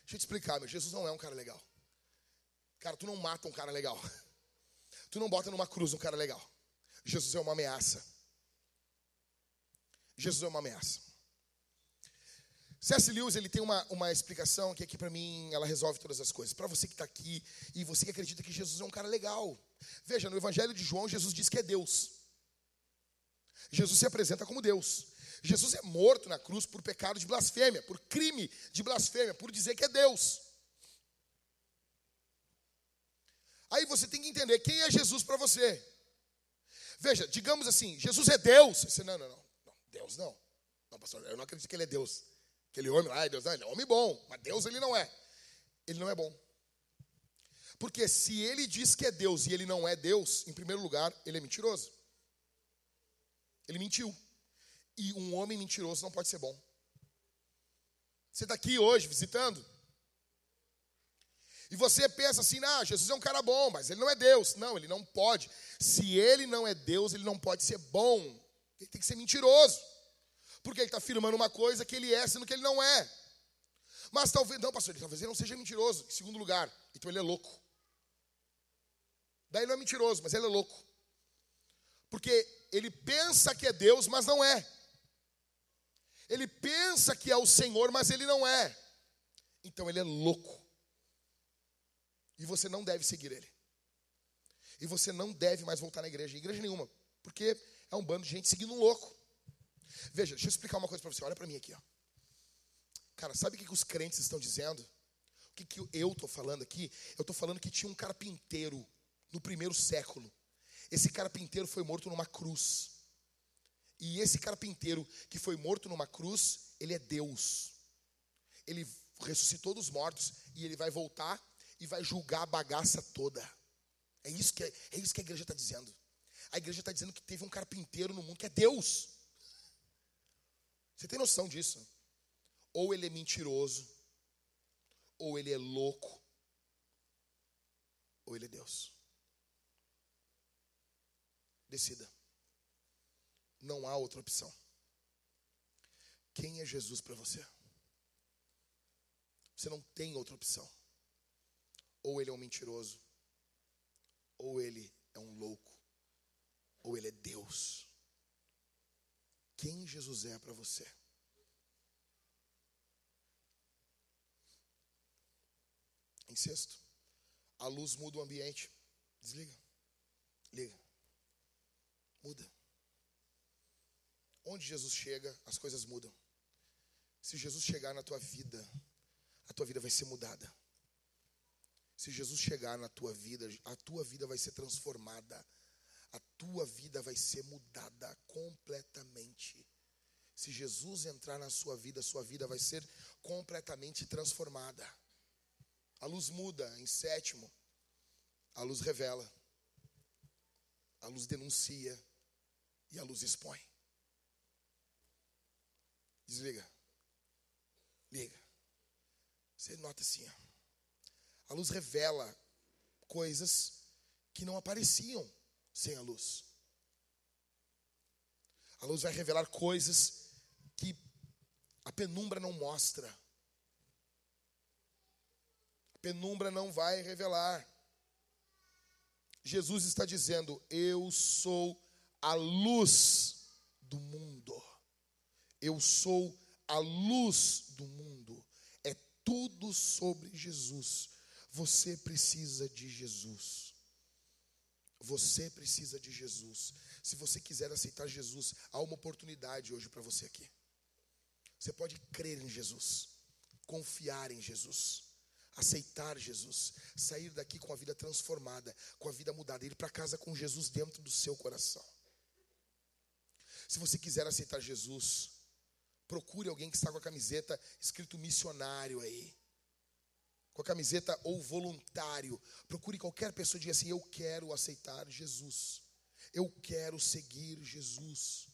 Deixa eu te explicar, meu, Jesus não é um cara legal. Cara, tu não mata um cara legal. Tu não bota numa cruz um cara legal. Jesus é uma ameaça. Jesus é uma ameaça. C.S. Lewis ele tem uma, uma explicação que aqui para mim ela resolve todas as coisas. Para você que está aqui e você que acredita que Jesus é um cara legal. Veja, no Evangelho de João, Jesus diz que é Deus. Jesus se apresenta como Deus. Jesus é morto na cruz por pecado de blasfêmia, por crime de blasfêmia, por dizer que é Deus. Aí você tem que entender quem é Jesus para você. Veja, digamos assim, Jesus é Deus. Você, não, não, não, não, Deus não. Não, pastor, eu não acredito que ele é Deus. Aquele homem lá é Deus. Não, ele é homem bom, mas Deus ele não é. Ele não é bom. Porque se ele diz que é Deus e ele não é Deus, em primeiro lugar, ele é mentiroso. Ele mentiu. E um homem mentiroso não pode ser bom. Você está aqui hoje visitando? E você pensa assim, ah, Jesus é um cara bom, mas ele não é Deus. Não, ele não pode. Se ele não é Deus, ele não pode ser bom. Ele tem que ser mentiroso. Porque ele está afirmando uma coisa que ele é, sendo que ele não é. Mas talvez, não, pastor, talvez ele não seja mentiroso. Em segundo lugar, então ele é louco. Daí não é mentiroso, mas ele é louco. Porque ele pensa que é Deus, mas não é. Ele pensa que é o Senhor, mas ele não é. Então ele é louco. E você não deve seguir ele. E você não deve mais voltar na igreja, igreja nenhuma, porque é um bando de gente seguindo um louco. Veja, deixa eu explicar uma coisa para você. Olha para mim aqui, ó. Cara, sabe o que, que os crentes estão dizendo? O que, que eu estou falando aqui? Eu estou falando que tinha um carpinteiro no primeiro século. Esse carpinteiro foi morto numa cruz. E esse carpinteiro que foi morto numa cruz, ele é Deus. Ele ressuscitou dos mortos e ele vai voltar e vai julgar a bagaça toda. É isso que, é, isso que a igreja está dizendo. A igreja está dizendo que teve um carpinteiro no mundo que é Deus. Você tem noção disso? Ou ele é mentiroso, ou ele é louco, ou ele é Deus. Decida. Não há outra opção. Quem é Jesus para você? Você não tem outra opção. Ou ele é um mentiroso, ou ele é um louco, ou ele é Deus. Quem Jesus é para você? Em sexto, a luz muda o ambiente. Desliga. Liga. Muda. Onde Jesus chega, as coisas mudam. Se Jesus chegar na tua vida, a tua vida vai ser mudada. Se Jesus chegar na tua vida, a tua vida vai ser transformada. A tua vida vai ser mudada completamente. Se Jesus entrar na sua vida, a sua vida vai ser completamente transformada. A luz muda em sétimo. A luz revela. A luz denuncia. E a luz expõe. Desliga. Liga. Você nota assim, ó. A luz revela coisas que não apareciam sem a luz. A luz vai revelar coisas que a penumbra não mostra. A penumbra não vai revelar. Jesus está dizendo: Eu sou a luz do mundo. Eu sou a luz do mundo. É tudo sobre Jesus. Você precisa de Jesus. Você precisa de Jesus. Se você quiser aceitar Jesus, há uma oportunidade hoje para você aqui. Você pode crer em Jesus, confiar em Jesus, aceitar Jesus, sair daqui com a vida transformada, com a vida mudada, ir para casa com Jesus dentro do seu coração. Se você quiser aceitar Jesus, procure alguém que está com a camiseta escrito missionário aí com a camiseta ou voluntário. Procure qualquer pessoa e diga assim: Eu quero aceitar Jesus. Eu quero seguir Jesus.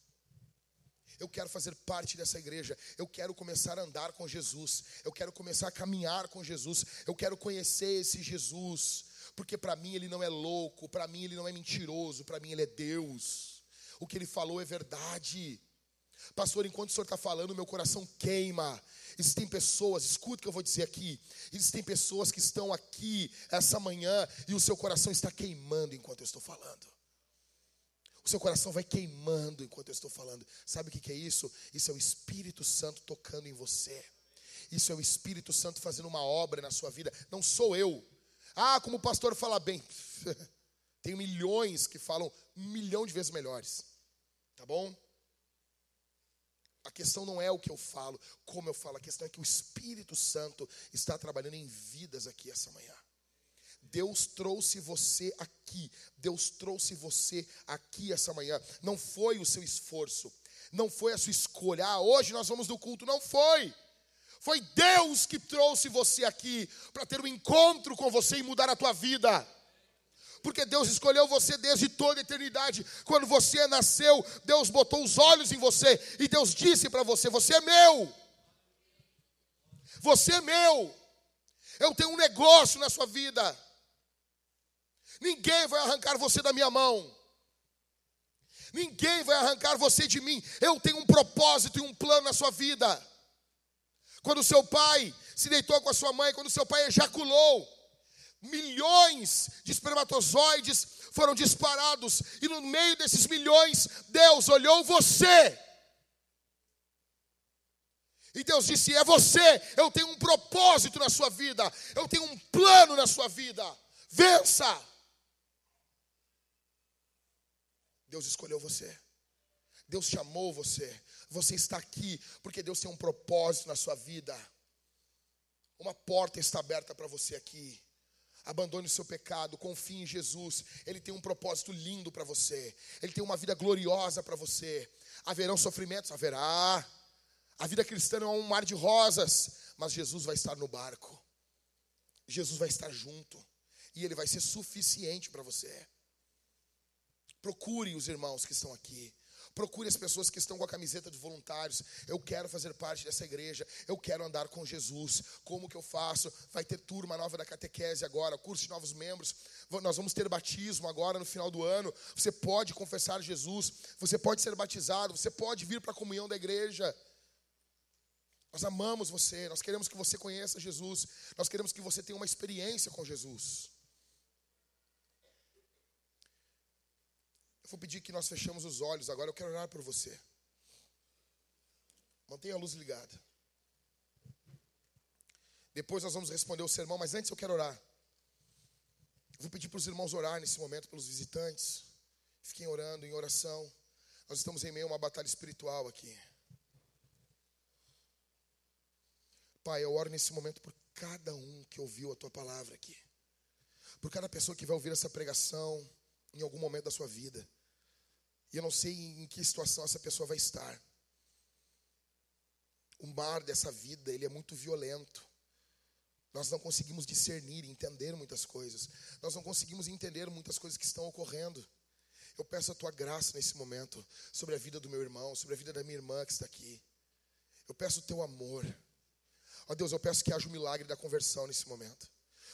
Eu quero fazer parte dessa igreja. Eu quero começar a andar com Jesus. Eu quero começar a caminhar com Jesus. Eu quero conhecer esse Jesus. Porque para mim ele não é louco, para mim ele não é mentiroso, para mim ele é Deus. O que ele falou é verdade. Pastor, enquanto o senhor está falando, meu coração queima. Existem pessoas, escuta o que eu vou dizer aqui. Existem pessoas que estão aqui essa manhã e o seu coração está queimando enquanto eu estou falando. O seu coração vai queimando enquanto eu estou falando. Sabe o que é isso? Isso é o Espírito Santo tocando em você. Isso é o Espírito Santo fazendo uma obra na sua vida. Não sou eu. Ah, como o pastor fala bem. Tem milhões que falam um milhão de vezes melhores. Tá bom? A questão não é o que eu falo, como eu falo, a questão é que o Espírito Santo está trabalhando em vidas aqui essa manhã. Deus trouxe você aqui, Deus trouxe você aqui essa manhã. Não foi o seu esforço, não foi a sua escolha. Ah, hoje nós vamos do culto, não foi. Foi Deus que trouxe você aqui para ter um encontro com você e mudar a tua vida. Porque Deus escolheu você desde toda a eternidade. Quando você nasceu, Deus botou os olhos em você e Deus disse para você: Você é meu. Você é meu. Eu tenho um negócio na sua vida. Ninguém vai arrancar você da minha mão. Ninguém vai arrancar você de mim. Eu tenho um propósito e um plano na sua vida. Quando seu pai se deitou com a sua mãe, quando seu pai ejaculou, milhões de espermatozoides foram disparados, e no meio desses milhões, Deus olhou você. E Deus disse: É você, eu tenho um propósito na sua vida, eu tenho um plano na sua vida. Vença. Deus escolheu você. Deus chamou você. Você está aqui porque Deus tem um propósito na sua vida. Uma porta está aberta para você aqui. Abandone o seu pecado, confie em Jesus. Ele tem um propósito lindo para você. Ele tem uma vida gloriosa para você. Haverão sofrimentos? Haverá. A vida cristã não é um mar de rosas, mas Jesus vai estar no barco. Jesus vai estar junto. E ele vai ser suficiente para você. Procure os irmãos que estão aqui. Procure as pessoas que estão com a camiseta de voluntários. Eu quero fazer parte dessa igreja. Eu quero andar com Jesus. Como que eu faço? Vai ter turma nova da catequese agora, curso de novos membros. Nós vamos ter batismo agora no final do ano. Você pode confessar Jesus. Você pode ser batizado. Você pode vir para a comunhão da igreja. Nós amamos você. Nós queremos que você conheça Jesus. Nós queremos que você tenha uma experiência com Jesus. Vou pedir que nós fechemos os olhos agora. Eu quero orar por você. Mantenha a luz ligada. Depois nós vamos responder o sermão, mas antes eu quero orar. Eu vou pedir para os irmãos orar nesse momento pelos visitantes. Fiquem orando em oração. Nós estamos em meio a uma batalha espiritual aqui. Pai, eu oro nesse momento por cada um que ouviu a tua palavra aqui. Por cada pessoa que vai ouvir essa pregação em algum momento da sua vida. E eu não sei em que situação essa pessoa vai estar. O mar dessa vida, ele é muito violento. Nós não conseguimos discernir, entender muitas coisas. Nós não conseguimos entender muitas coisas que estão ocorrendo. Eu peço a tua graça nesse momento sobre a vida do meu irmão, sobre a vida da minha irmã que está aqui. Eu peço o teu amor. Ó Deus, eu peço que haja o um milagre da conversão nesse momento.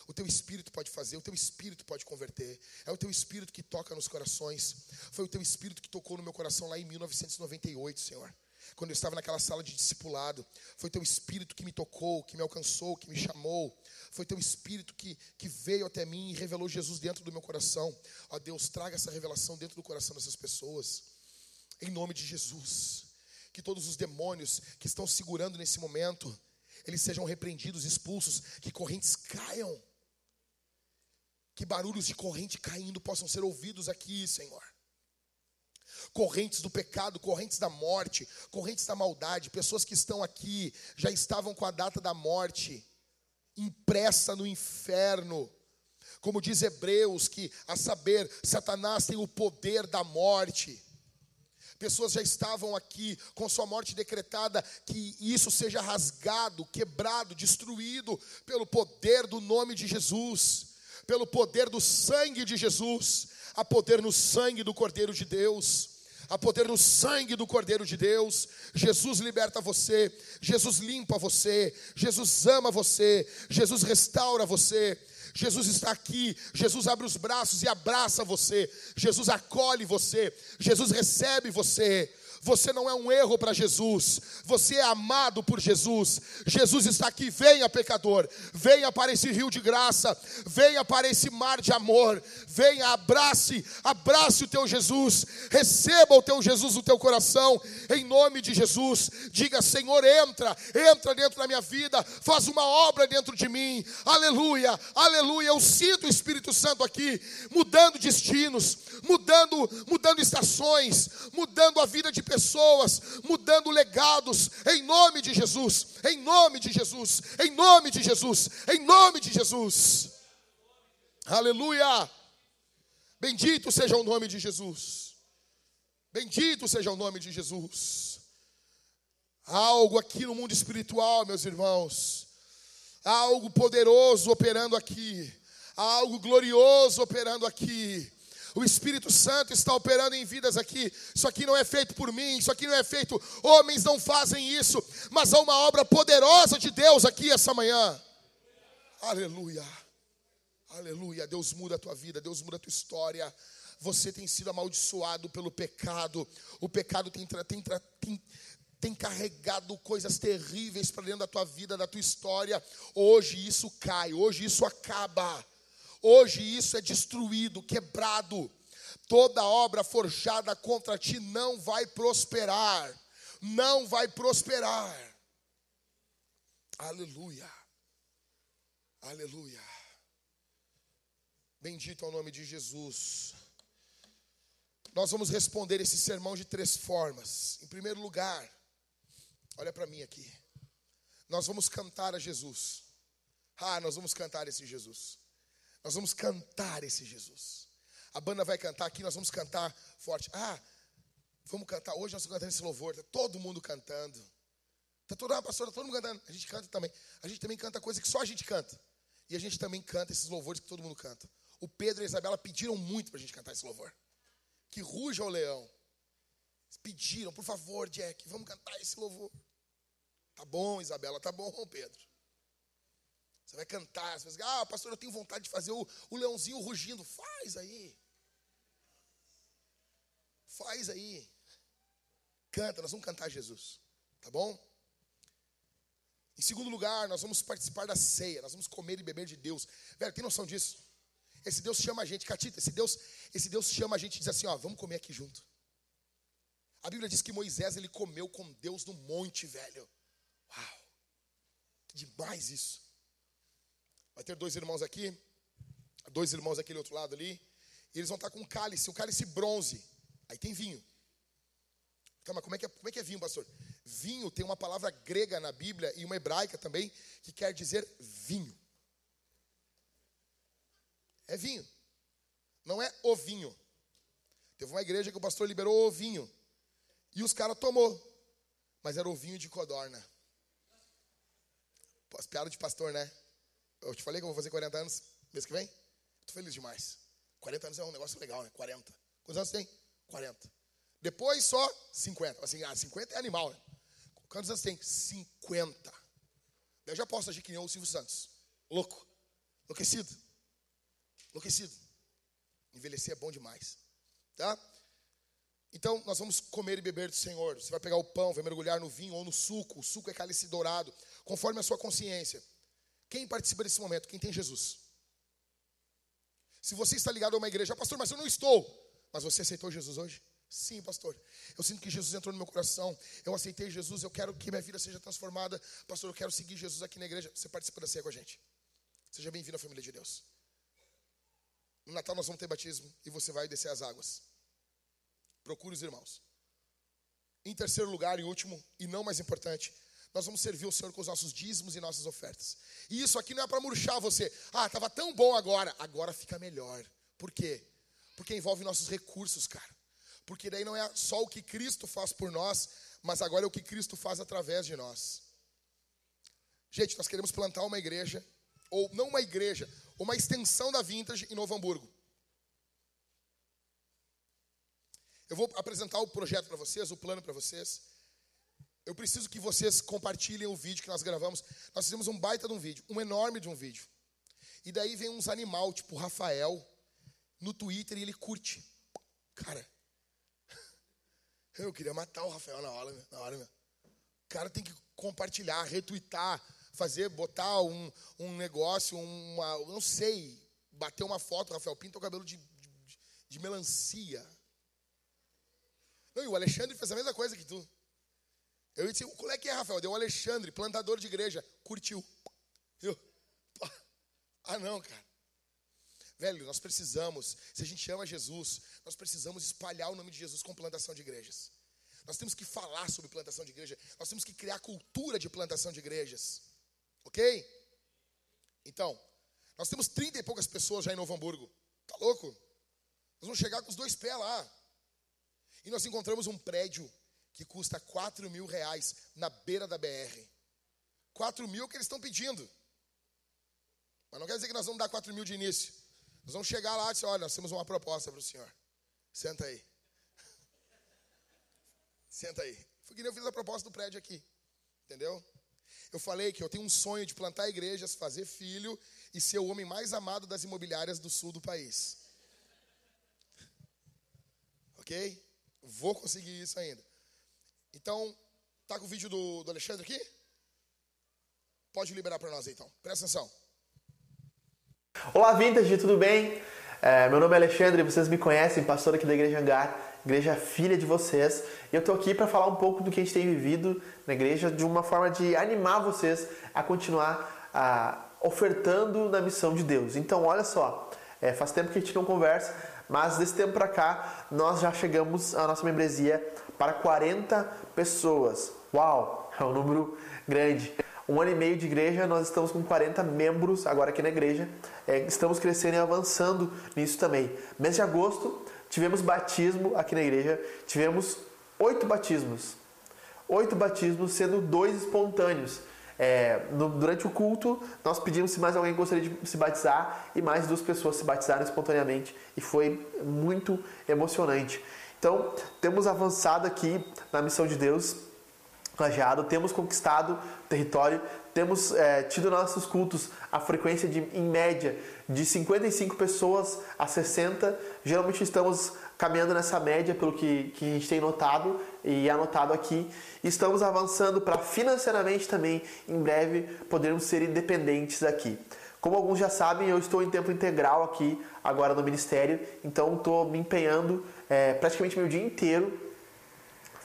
O teu espírito pode fazer, o teu espírito pode converter. É o teu espírito que toca nos corações. Foi o teu espírito que tocou no meu coração lá em 1998, Senhor. Quando eu estava naquela sala de discipulado, foi teu espírito que me tocou, que me alcançou, que me chamou. Foi teu espírito que, que veio até mim e revelou Jesus dentro do meu coração. Ó Deus, traga essa revelação dentro do coração dessas pessoas. Em nome de Jesus. Que todos os demônios que estão segurando nesse momento, eles sejam repreendidos, expulsos, que correntes caiam que barulhos de corrente caindo possam ser ouvidos aqui, Senhor. Correntes do pecado, correntes da morte, correntes da maldade, pessoas que estão aqui já estavam com a data da morte impressa no inferno. Como diz Hebreus, que a saber, Satanás tem o poder da morte. Pessoas já estavam aqui com sua morte decretada, que isso seja rasgado, quebrado, destruído pelo poder do nome de Jesus pelo poder do sangue de Jesus, há poder no sangue do Cordeiro de Deus. Há poder no sangue do Cordeiro de Deus. Jesus liberta você, Jesus limpa você, Jesus ama você, Jesus restaura você. Jesus está aqui, Jesus abre os braços e abraça você, Jesus acolhe você, Jesus recebe você. Você não é um erro para Jesus. Você é amado por Jesus. Jesus está aqui. Venha, pecador. Venha para esse rio de graça. Venha para esse mar de amor. Venha, abrace, abrace o teu Jesus. Receba o teu Jesus no teu coração. Em nome de Jesus. Diga, Senhor, entra, entra dentro da minha vida. Faz uma obra dentro de mim. Aleluia, aleluia. Eu sinto o Espírito Santo aqui, mudando destinos, mudando, mudando estações, mudando a vida de pessoas, mudando legados, em nome de Jesus, em nome de Jesus, em nome de Jesus, em nome de Jesus. Aleluia! Bendito seja o nome de Jesus. Bendito seja o nome de Jesus. Há algo aqui no mundo espiritual, meus irmãos. Há algo poderoso operando aqui. Há algo glorioso operando aqui. O Espírito Santo está operando em vidas aqui. Isso aqui não é feito por mim, isso aqui não é feito. Homens não fazem isso, mas há uma obra poderosa de Deus aqui essa manhã. Aleluia. Aleluia. Deus muda a tua vida, Deus muda a tua história. Você tem sido amaldiçoado pelo pecado. O pecado tem, tem, tem, tem carregado coisas terríveis para dentro da tua vida, da tua história. Hoje isso cai, hoje isso acaba. Hoje isso é destruído, quebrado. Toda obra forjada contra ti não vai prosperar. Não vai prosperar. Aleluia. Aleluia. Bendito é o nome de Jesus. Nós vamos responder esse sermão de três formas. Em primeiro lugar, olha para mim aqui. Nós vamos cantar a Jesus. Ah, nós vamos cantar esse Jesus. Nós vamos cantar esse Jesus. A banda vai cantar aqui, nós vamos cantar forte. Ah, vamos cantar. Hoje nós estamos cantando esse louvor. Está todo mundo cantando. Está toda a pastora, todo mundo cantando. A gente canta também. A gente também canta coisa que só a gente canta. E a gente também canta esses louvores que todo mundo canta. O Pedro e a Isabela pediram muito para a gente cantar esse louvor. Que ruja o leão. Eles pediram, por favor, Jack, vamos cantar esse louvor. Tá bom, Isabela, tá bom, Pedro. Você vai cantar, você vai dizer, ah, pastor, eu tenho vontade de fazer o, o leãozinho rugindo. Faz aí. Faz aí. Canta, nós vamos cantar Jesus. Tá bom? Em segundo lugar, nós vamos participar da ceia, nós vamos comer e beber de Deus. Velho, tem noção disso? Esse Deus chama a gente, Catita, esse Deus, esse Deus chama a gente e diz assim, ó, vamos comer aqui junto. A Bíblia diz que Moisés ele comeu com Deus no monte, velho. Uau! Demais isso. Vai ter dois irmãos aqui, dois irmãos daquele outro lado ali, e eles vão estar com um cálice, um cálice bronze. Aí tem vinho. Calma, como é que é, como é, que é vinho, pastor? Vinho tem uma palavra grega na Bíblia e uma hebraica também que quer dizer vinho. É vinho. Não é ovinho. Teve uma igreja que o pastor liberou ovinho. E os caras tomou. Mas era ovinho de codorna. As piadas de pastor, né? Eu te falei que eu vou fazer 40 anos mês que vem? Estou feliz demais. 40 anos é um negócio legal, né? 40. Quantos anos tem? 40. Depois só 50. Assim, ah, 50 é animal, né? Quantos anos tem? 50. Eu já posso agir que nem o Silvio Santos. Louco. Enlouquecido. Enlouquecido. Envelhecer é bom demais. Tá? Então, nós vamos comer e beber do Senhor. Você vai pegar o pão, vai mergulhar no vinho ou no suco. O suco é cálice dourado, conforme a sua consciência. Quem participa desse momento? Quem tem Jesus. Se você está ligado a uma igreja, pastor, mas eu não estou. Mas você aceitou Jesus hoje? Sim, pastor. Eu sinto que Jesus entrou no meu coração. Eu aceitei Jesus. Eu quero que minha vida seja transformada. Pastor, eu quero seguir Jesus aqui na igreja. Você participa da ceia com a gente. Seja bem-vindo à família de Deus. No Natal nós vamos ter batismo e você vai descer as águas. Procure os irmãos. Em terceiro lugar e último, e não mais importante, nós vamos servir o Senhor com os nossos dízimos e nossas ofertas. E isso aqui não é para murchar você. Ah, estava tão bom agora. Agora fica melhor. Por quê? Porque envolve nossos recursos, cara. Porque daí não é só o que Cristo faz por nós, mas agora é o que Cristo faz através de nós. Gente, nós queremos plantar uma igreja, ou não uma igreja, uma extensão da Vintage em Novo Hamburgo. Eu vou apresentar o projeto para vocês, o plano para vocês. Eu preciso que vocês compartilhem o vídeo que nós gravamos. Nós fizemos um baita de um vídeo, um enorme de um vídeo. E daí vem uns animal, tipo Rafael, no Twitter e ele curte. Cara, Eu queria matar o Rafael na hora, na hora, meu. O cara tem que compartilhar, retweetar, fazer, botar um, um negócio, uma, não sei, bater uma foto, Rafael, pinta o cabelo de, de, de melancia. Não, e o Alexandre fez a mesma coisa que tu. Eu disse, qual é que é, Rafael? Deu o Alexandre, plantador de igreja, curtiu. Eu, ah, não, cara. Velho, nós precisamos, se a gente ama Jesus, nós precisamos espalhar o nome de Jesus com plantação de igrejas. Nós temos que falar sobre plantação de igreja. Nós temos que criar cultura de plantação de igrejas. Ok? Então, nós temos trinta e poucas pessoas já em Novo Hamburgo. Tá louco? Nós vamos chegar com os dois pés lá. E nós encontramos um prédio que custa 4 mil reais na beira da BR. 4 mil que eles estão pedindo. Mas não quer dizer que nós vamos dar 4 mil de início. Nós vamos chegar lá e dizer, olha, nós temos uma proposta para o senhor. Senta aí. Senta aí. Foi que nem eu fiz a proposta do prédio aqui. Entendeu? Eu falei que eu tenho um sonho de plantar igrejas, fazer filho e ser o homem mais amado das imobiliárias do sul do país. Ok? Vou conseguir isso ainda. Então, tá com o vídeo do, do Alexandre aqui? Pode liberar para nós então. Presta atenção. Olá, Vintage, tudo bem? É, meu nome é Alexandre, vocês me conhecem, pastor aqui da Igreja Hangar, igreja filha de vocês. E eu estou aqui para falar um pouco do que a gente tem vivido na igreja, de uma forma de animar vocês a continuar a, ofertando na missão de Deus. Então, olha só, é, faz tempo que a gente não conversa, mas desse tempo para cá nós já chegamos a nossa membresia para 40 pessoas. Uau, é um número grande. Um ano e meio de igreja, nós estamos com 40 membros agora aqui na igreja. É, estamos crescendo e avançando nisso também. Mês de agosto, tivemos batismo aqui na igreja. Tivemos oito batismos. Oito batismos, sendo dois espontâneos. É, no, durante o culto, nós pedimos se mais alguém gostaria de se batizar e mais duas pessoas se batizaram espontaneamente e foi muito emocionante. Então, temos avançado aqui na missão de Deus, Lajeado, temos conquistado território, temos é, tido nossos cultos a frequência de, em média, de 55 pessoas a 60. Geralmente estamos caminhando nessa média, pelo que, que a gente tem notado e anotado aqui. Estamos avançando para financeiramente também, em breve, podermos ser independentes aqui. Como alguns já sabem, eu estou em tempo integral aqui agora no ministério, então estou me empenhando é, praticamente meu dia inteiro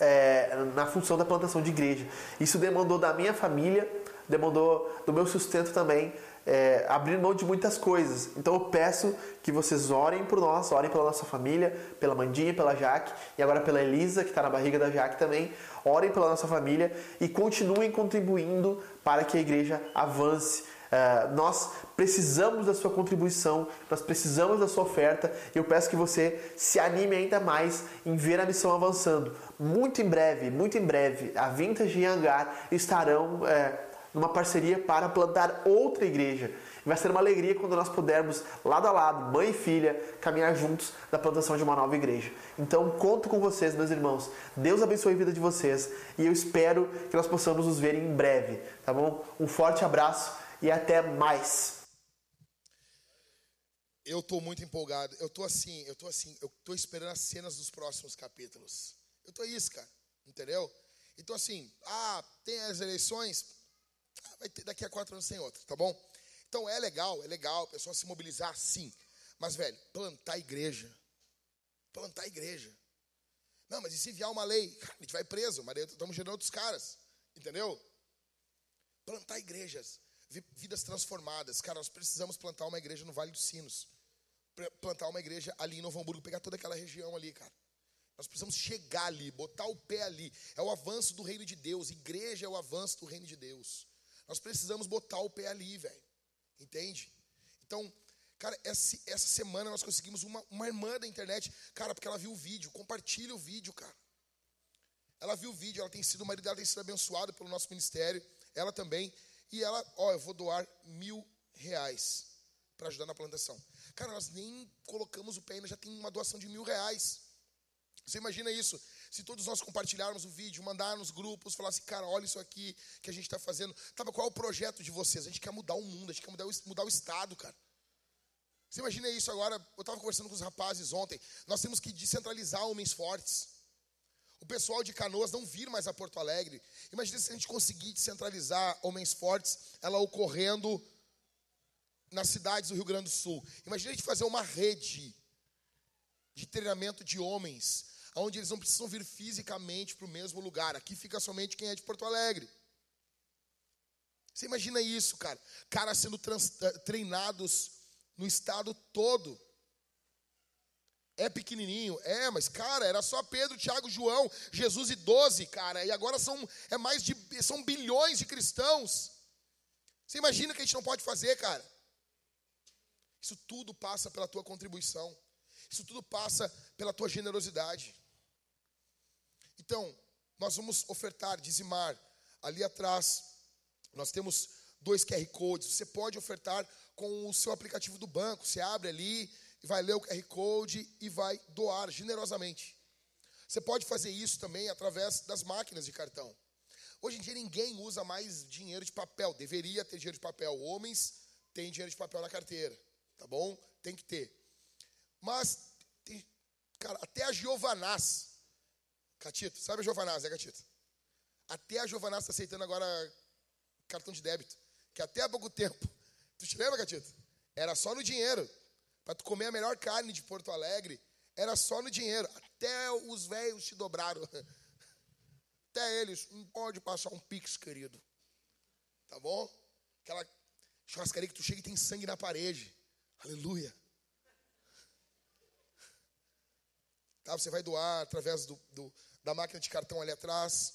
é, na função da plantação de igreja. Isso demandou da minha família, demandou do meu sustento também, é, abrir mão de muitas coisas. Então eu peço que vocês orem por nós, orem pela nossa família, pela Mandinha, pela Jaque e agora pela Elisa, que está na barriga da Jaque também. Orem pela nossa família e continuem contribuindo para que a igreja avance Uh, nós precisamos da sua contribuição, nós precisamos da sua oferta e eu peço que você se anime ainda mais em ver a missão avançando. Muito em breve, muito em breve, a Vintage e Hangar estarão é, numa parceria para plantar outra igreja. Vai ser uma alegria quando nós pudermos, lado a lado, mãe e filha, caminhar juntos na plantação de uma nova igreja. Então, conto com vocês, meus irmãos. Deus abençoe a vida de vocês e eu espero que nós possamos nos ver em breve, tá bom? Um forte abraço e até mais. Eu estou muito empolgado. Eu estou assim, eu estou assim, eu estou esperando as cenas dos próximos capítulos. Eu estou isso, cara. Entendeu? Então assim, ah, tem as eleições, vai ter, daqui a quatro anos tem outra, tá bom? Então é legal, é legal, o pessoal se mobilizar, sim. Mas, velho, plantar igreja. Plantar igreja. Não, mas e se enviar uma lei? a gente vai preso, mas estamos gerando outros caras. Entendeu? Plantar igrejas vidas transformadas. Cara, nós precisamos plantar uma igreja no Vale dos Sinos. Plantar uma igreja ali em Novo Hamburgo, pegar toda aquela região ali, cara. Nós precisamos chegar ali, botar o pé ali. É o avanço do reino de Deus. Igreja é o avanço do reino de Deus. Nós precisamos botar o pé ali, velho. Entende? Então, cara, essa, essa semana nós conseguimos uma, uma irmã da internet, cara, porque ela viu o vídeo. Compartilha o vídeo, cara. Ela viu o vídeo, ela tem sido, o marido dela tem sido abençoado pelo nosso ministério. Ela também. E ela, ó, eu vou doar mil reais para ajudar na plantação. Cara, nós nem colocamos o pé ainda, já tem uma doação de mil reais. Você imagina isso? Se todos nós compartilharmos o vídeo, mandar nos grupos, falar assim, cara, olha isso aqui que a gente está fazendo. Tava, qual é o projeto de vocês? A gente quer mudar o mundo, a gente quer mudar o, mudar o Estado, cara. Você imagina isso agora? Eu estava conversando com os rapazes ontem. Nós temos que descentralizar homens fortes. o pessoal de Canoas não vir mais a Porto Alegre. Imagina se a gente conseguir descentralizar Homens Fortes, ela ocorrendo nas cidades do Rio Grande do Sul. Imagina a gente fazer uma rede de treinamento de homens, onde eles não precisam vir fisicamente para o mesmo lugar. Aqui fica somente quem é de Porto Alegre. Você imagina isso, cara? Caras sendo treinados no estado todo. É pequenininho, é, mas cara, era só Pedro, Tiago, João, Jesus e doze, cara, e agora são é mais de são bilhões de cristãos. Você imagina que a gente não pode fazer, cara? Isso tudo passa pela tua contribuição. Isso tudo passa pela tua generosidade. Então, nós vamos ofertar, dizimar. Ali atrás, nós temos dois QR Codes. Você pode ofertar com o seu aplicativo do banco. Você abre ali e vai ler o QR Code e vai doar generosamente. Você pode fazer isso também através das máquinas de cartão. Hoje em dia ninguém usa mais dinheiro de papel. Deveria ter dinheiro de papel. Homens têm dinheiro de papel na carteira. Tá bom? Tem que ter. Mas, tem, cara, até a Giovanás. Catito, sabe a Giovanás, né, Catito? Até a Giovanás está aceitando agora cartão de débito. Que até há pouco tempo. Tu te lembra, Catito? Era só no dinheiro. Para tu comer a melhor carne de Porto Alegre, era só no dinheiro. Até os velhos te dobraram. Até eles, não pode passar um pix, querido. Tá bom? Aquela churrascaria que tu chega e tem sangue na parede. Aleluia. Tá, você vai doar através do, do, da máquina de cartão ali atrás,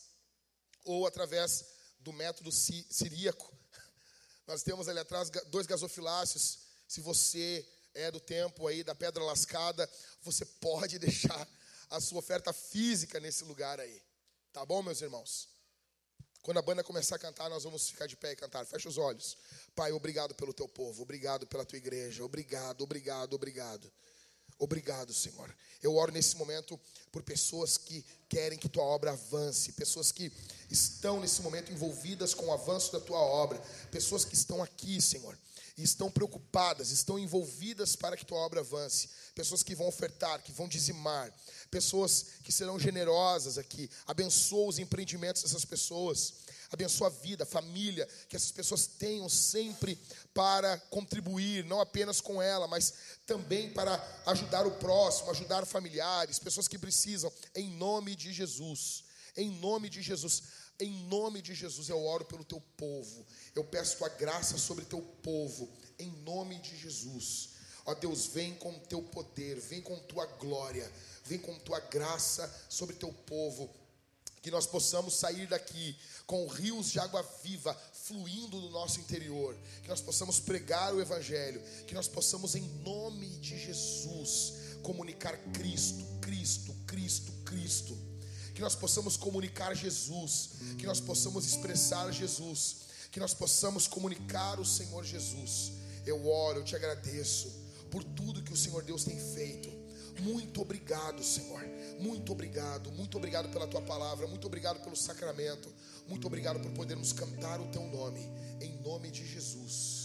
ou através do método siríaco. Nós temos ali atrás dois gasofiláceos. Se você é do tempo aí da pedra lascada, você pode deixar a sua oferta física nesse lugar aí. Tá bom, meus irmãos? Quando a banda começar a cantar, nós vamos ficar de pé e cantar. Fecha os olhos. Pai, obrigado pelo teu povo, obrigado pela tua igreja, obrigado, obrigado, obrigado. Obrigado, Senhor. Eu oro nesse momento por pessoas que querem que tua obra avance, pessoas que estão nesse momento envolvidas com o avanço da tua obra, pessoas que estão aqui, Senhor, e estão preocupadas, estão envolvidas para que tua obra avance. Pessoas que vão ofertar, que vão dizimar, pessoas que serão generosas aqui. Abençoa os empreendimentos dessas pessoas. Abençoa a vida, a família, que essas pessoas tenham sempre para contribuir, não apenas com ela, mas também para ajudar o próximo, ajudar familiares, pessoas que precisam, em nome de Jesus. Em nome de Jesus. Em nome de Jesus eu oro pelo teu povo. Eu peço tua graça sobre teu povo. Em nome de Jesus. Ó Deus, vem com teu poder, vem com tua glória, vem com tua graça sobre teu povo. Que nós possamos sair daqui com rios de água viva fluindo do nosso interior. Que nós possamos pregar o Evangelho. Que nós possamos, em nome de Jesus, comunicar Cristo, Cristo, Cristo, Cristo que nós possamos comunicar Jesus, que nós possamos expressar Jesus, que nós possamos comunicar o Senhor Jesus. Eu oro, eu te agradeço por tudo que o Senhor Deus tem feito. Muito obrigado, Senhor. Muito obrigado, muito obrigado pela tua palavra, muito obrigado pelo sacramento, muito obrigado por podermos cantar o teu nome, em nome de Jesus.